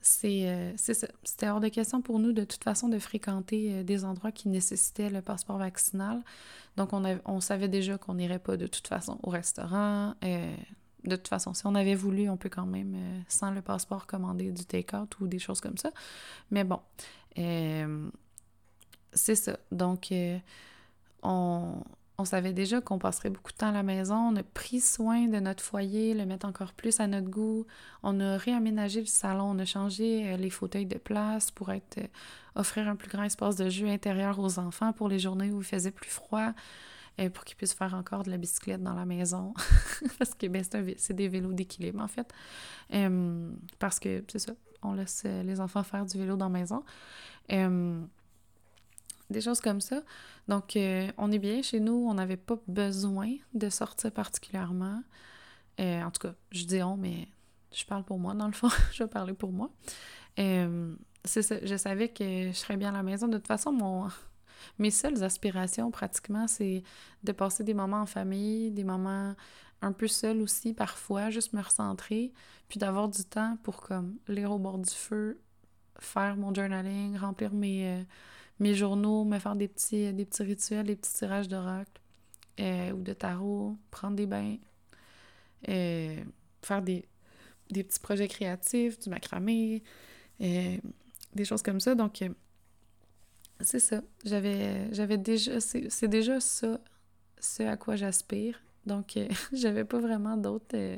c'est ça. C'était hors de question pour nous, de toute façon, de fréquenter des endroits qui nécessitaient le passeport vaccinal. Donc, on, on savait déjà qu'on n'irait pas de toute façon au restaurant, de toute façon, si on avait voulu, on peut quand même, euh, sans le passeport, commander du take-out ou des choses comme ça. Mais bon, euh, c'est ça. Donc, euh, on, on, savait déjà qu'on passerait beaucoup de temps à la maison. On a pris soin de notre foyer, le mettre encore plus à notre goût. On a réaménagé le salon, on a changé les fauteuils de place pour être offrir un plus grand espace de jeu intérieur aux enfants pour les journées où il faisait plus froid. Euh, pour qu'ils puissent faire encore de la bicyclette dans la maison. parce que ben, c'est des vélos d'équilibre, en fait. Euh, parce que, c'est ça, on laisse euh, les enfants faire du vélo dans la maison. des choses comme ça. Donc, on est bien chez nous. On n'avait pas besoin de sortir particulièrement. en tout cas, je dis on, mais je parle pour moi, dans le fond. je vais parler pour moi. Je savais que je serais bien à la maison. De toute façon, mon mes seules aspirations, pratiquement, c'est de passer des moments en famille, des moments un peu seuls aussi, parfois, juste me recentrer, puis d'avoir du temps pour, comme, lire au bord du feu, faire mon journaling, remplir mes, euh, journaux, me faire des petits, des petits rituels, des petits tirages d'oracle euh, ou de tarot, prendre des bains, euh, faire des, des petits projets créatifs, du macramé, des choses comme ça. Donc, c'est ça. J'avais, j'avais déjà, c'est, déjà ça, ce à quoi j'aspire. Donc, euh, j'avais pas vraiment d'autres, euh,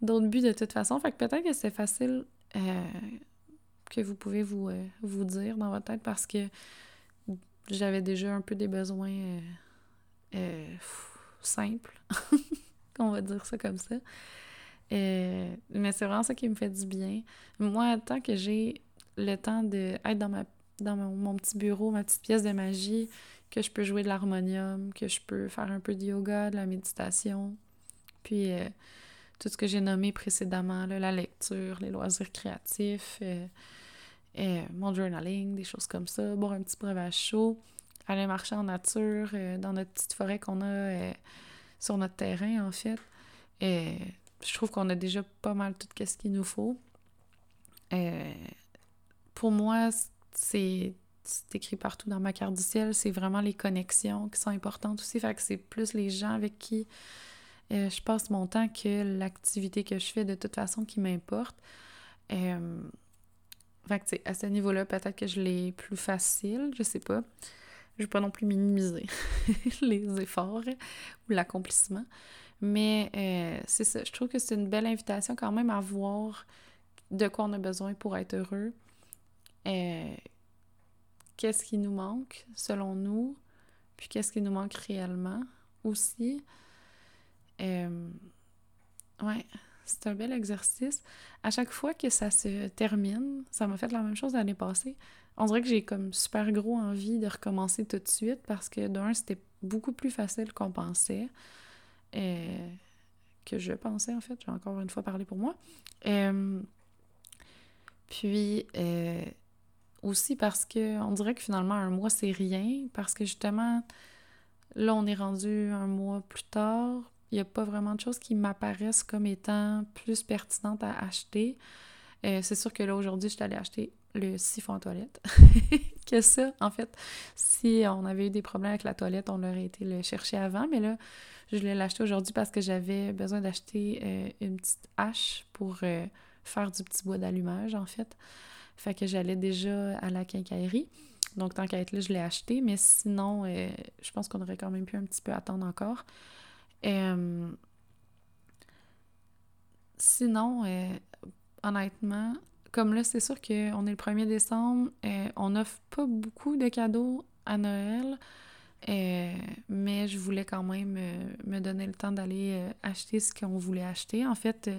d'autres buts de toute façon. Fait que peut-être que c'est facile euh, que vous pouvez vous, vous dire dans votre tête parce que j'avais déjà un peu des besoins simples. On va dire ça comme ça. mais c'est vraiment ça qui me fait du bien. Moi, tant que j'ai le temps d'être dans, ma, dans mon, petit bureau, ma petite pièce de magie, que je peux jouer de l'harmonium, que je peux faire un peu de yoga, de la méditation, puis euh, tout ce que j'ai nommé précédemment, la lecture, les loisirs créatifs, euh, euh, mon journaling, des choses comme ça, boire un petit breuvage chaud, aller marcher en nature, dans notre petite forêt qu'on a sur notre terrain, en fait. Et je trouve qu'on a déjà pas mal tout ce qu'il nous faut. pour moi, c'est écrit partout dans ma carte du ciel, c'est vraiment les connexions qui sont importantes aussi. Fait que c'est plus les gens avec qui euh, je passe mon temps que l'activité que je fais de toute façon qui m'importe. Euh, fait à ce niveau-là, peut-être que je l'ai plus facile, je sais pas. Je vais pas non plus minimiser les efforts ou l'accomplissement. Mais euh, c'est ça, je trouve que c'est une belle invitation quand même à voir de quoi on a besoin pour être heureux. Qu'est-ce qui nous manque selon nous, puis qu'est-ce qui nous manque réellement aussi? Euh, ouais, c'est un bel exercice. À chaque fois que ça se termine, ça m'a fait la même chose l'année passée. On dirait que j'ai comme super gros envie de recommencer tout de suite parce que d'un, c'était beaucoup plus facile qu'on pensait. Euh, que je pensais en fait, j'ai encore une fois parlé pour moi. Euh, puis aussi parce que on dirait que finalement un mois c'est rien parce que justement là on est rendu un mois plus tard il n'y a pas vraiment de choses qui m'apparaissent comme étant plus pertinentes à acheter. Euh, c'est sûr que là, aujourd'hui, je suis allée acheter le siphon à toilette. que ça, en fait, si on avait eu des problèmes avec la toilette, on aurait été le chercher avant, mais là, je l'ai acheté aujourd'hui parce que j'avais besoin d'acheter euh, une petite hache pour euh, faire du petit bois d'allumage, en fait. Fait que j'allais déjà à la quincaillerie. Donc, tant qu'à être là, je l'ai acheté, mais sinon, je pense qu'on aurait quand même pu un petit peu attendre encore. Euh, sinon, euh, honnêtement, comme là, c'est sûr qu'on est le 1er décembre, euh, on n'offre pas beaucoup de cadeaux à Noël, mais je voulais quand même me donner le temps d'aller acheter ce qu'on voulait acheter. En fait,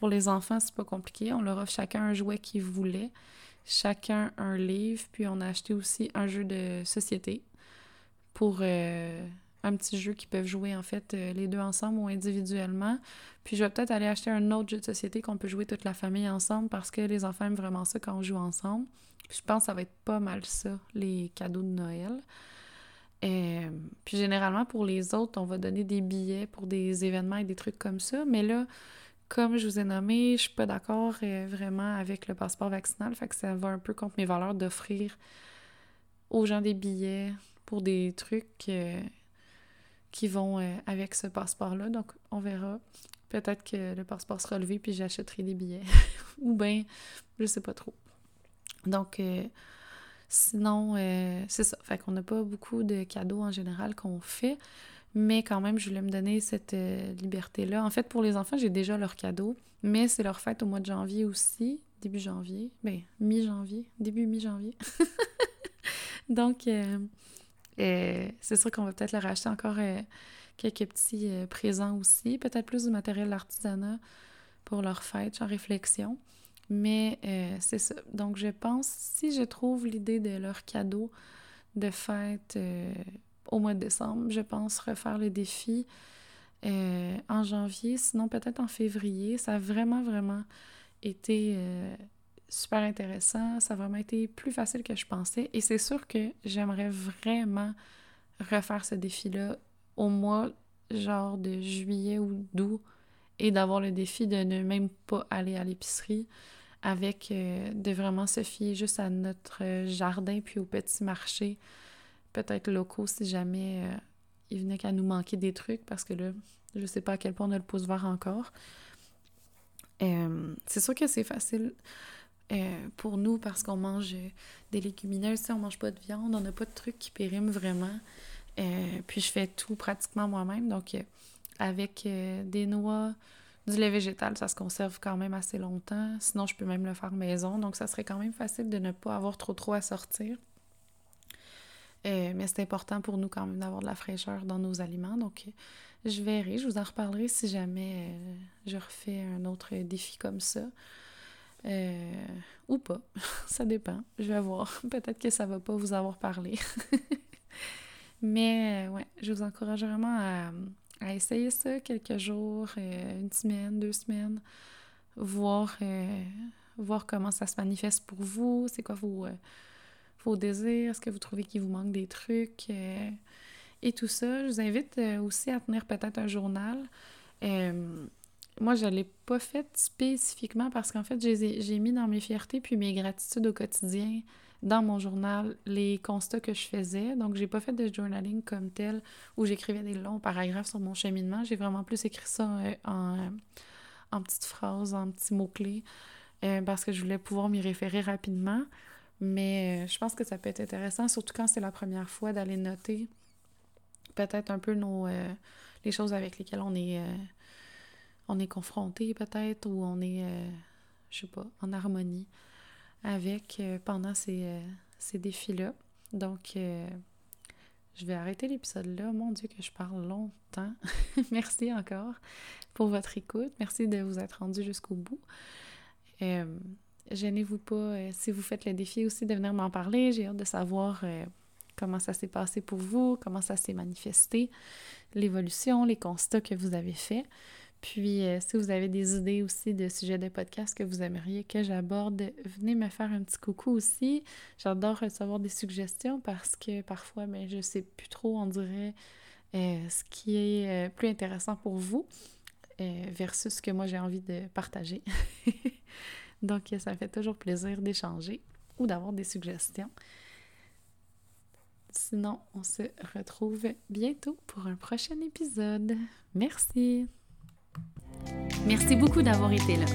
pour les enfants, c'est pas compliqué. On leur offre chacun un jouet qu'ils voulaient, chacun un livre, puis on a acheté aussi un jeu de société pour un petit jeu qu'ils peuvent jouer en fait euh, les deux ensemble ou individuellement. Puis je vais peut-être aller acheter un autre jeu de société qu'on peut jouer toute la famille ensemble parce que les enfants aiment vraiment ça quand on joue ensemble. Puis je pense que ça va être pas mal ça, les cadeaux de Noël. Euh, puis généralement pour les autres, on va donner des billets pour des événements et des trucs comme ça. Mais là, comme je vous ai nommé, je suis pas d'accord euh, vraiment avec le passeport vaccinal. Fait que ça va un peu contre mes valeurs d'offrir aux gens des billets pour des trucs qui vont euh, avec ce passeport-là. Donc, on verra. Peut-être que le passeport sera levé puis j'achèterai des billets. Ou bien, je sais pas trop. Donc, euh, sinon, euh, c'est ça. Fait qu'on n'a pas beaucoup de cadeaux en général qu'on fait. Mais quand même, je voulais me donner cette liberté-là. En fait, pour les enfants, j'ai déjà leurs cadeaux. Mais c'est leur fête au mois de janvier aussi. Début janvier. Ben, mi-janvier. Début mi-janvier. Donc, et c'est sûr qu'on va peut-être leur acheter encore euh, quelques petits euh, présents aussi, peut-être plus du matériel d'artisanat pour leur fête, en réflexion. Mais euh, c'est ça. Donc, je pense, si je trouve l'idée de leur cadeau de fête au mois de décembre, je pense refaire le défi en janvier, sinon peut-être en février. Ça a vraiment, vraiment été super intéressant. Ça a vraiment été plus facile que je pensais. Et c'est sûr que j'aimerais vraiment refaire ce défi-là au mois genre de juillet ou d'août et d'avoir le défi de ne même pas aller à l'épicerie avec euh, de vraiment se fier juste à notre jardin puis au petit marché peut-être locaux si jamais euh, il venait qu'à nous manquer des trucs parce que là je sais pas à quel point on a le pouce vert encore euh, c'est sûr que c'est facile euh, pour nous parce qu'on mange des légumineuses, on mange pas de viande, on n'a pas de trucs qui périment vraiment. Puis je fais tout pratiquement moi-même. Donc, avec des noix, du lait végétal, ça se conserve quand même assez longtemps. Sinon, je peux même le faire maison. Donc, ça serait quand même facile de ne pas avoir trop trop à sortir. Mais c'est important pour nous quand même d'avoir de la fraîcheur dans nos aliments. Donc, je verrai, je vous en reparlerai si jamais je refais un autre défi comme ça. Euh, ou pas, ça dépend. Je vais voir. Peut-être que ça va pas vous avoir parlé. Mais ouais, je vous encourage vraiment à, à essayer ça quelques jours, une semaine, deux semaines, voir, voir comment ça se manifeste pour vous, c'est quoi vos, vos désirs, est-ce que vous trouvez qu'il vous manque des trucs et tout ça. Je vous invite aussi à tenir peut-être un journal. moi, je ne l'ai pas fait spécifiquement parce qu'en fait, j'ai mis dans mes fiertés puis mes gratitudes au quotidien dans mon journal les constats que je faisais. Donc, j'ai pas fait de journaling comme tel où j'écrivais des longs paragraphes sur mon cheminement. J'ai vraiment plus écrit ça euh, en, petites phrases, en petits mots-clés, euh, parce que je voulais pouvoir m'y référer rapidement. Mais euh, je pense que ça peut être intéressant, surtout quand c'est la première fois, d'aller noter peut-être un peu nos, les choses avec lesquelles on est, on est confronté, peut-être, ou on est, je sais pas, en harmonie avec euh, pendant ces, euh, ces défis-là. Donc, euh, je vais arrêter l'épisode là. Mon Dieu, que je parle longtemps. Merci encore pour votre écoute. Merci de vous être rendu jusqu'au bout. Gênez-vous pas si vous faites le défi aussi de venir m'en parler. J'ai hâte de savoir comment ça s'est passé pour vous, comment ça s'est manifesté, l'évolution, les constats que vous avez faits. Puis, euh, si vous avez des idées aussi de sujets de podcast que vous aimeriez que j'aborde, venez me faire un petit coucou aussi. J'adore recevoir des suggestions parce que parfois, ben, je ne sais plus trop, on dirait, euh, ce qui est euh, plus intéressant pour vous versus ce que moi j'ai envie de partager. Donc, ça fait toujours plaisir d'échanger ou d'avoir des suggestions. Sinon, on se retrouve bientôt pour un prochain épisode. Merci. Merci beaucoup d'avoir été là.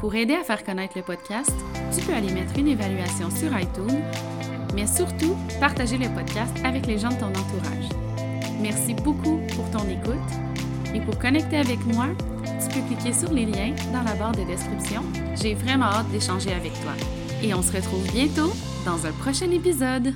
Pour aider à faire connaître le podcast, tu peux aller mettre une évaluation sur iTunes, mais surtout partager le podcast avec les gens de ton entourage. Merci beaucoup pour ton écoute et pour connecter avec moi, tu peux cliquer sur les liens dans la barre de description. J'ai vraiment hâte d'échanger avec toi. Et on se retrouve bientôt dans un prochain épisode.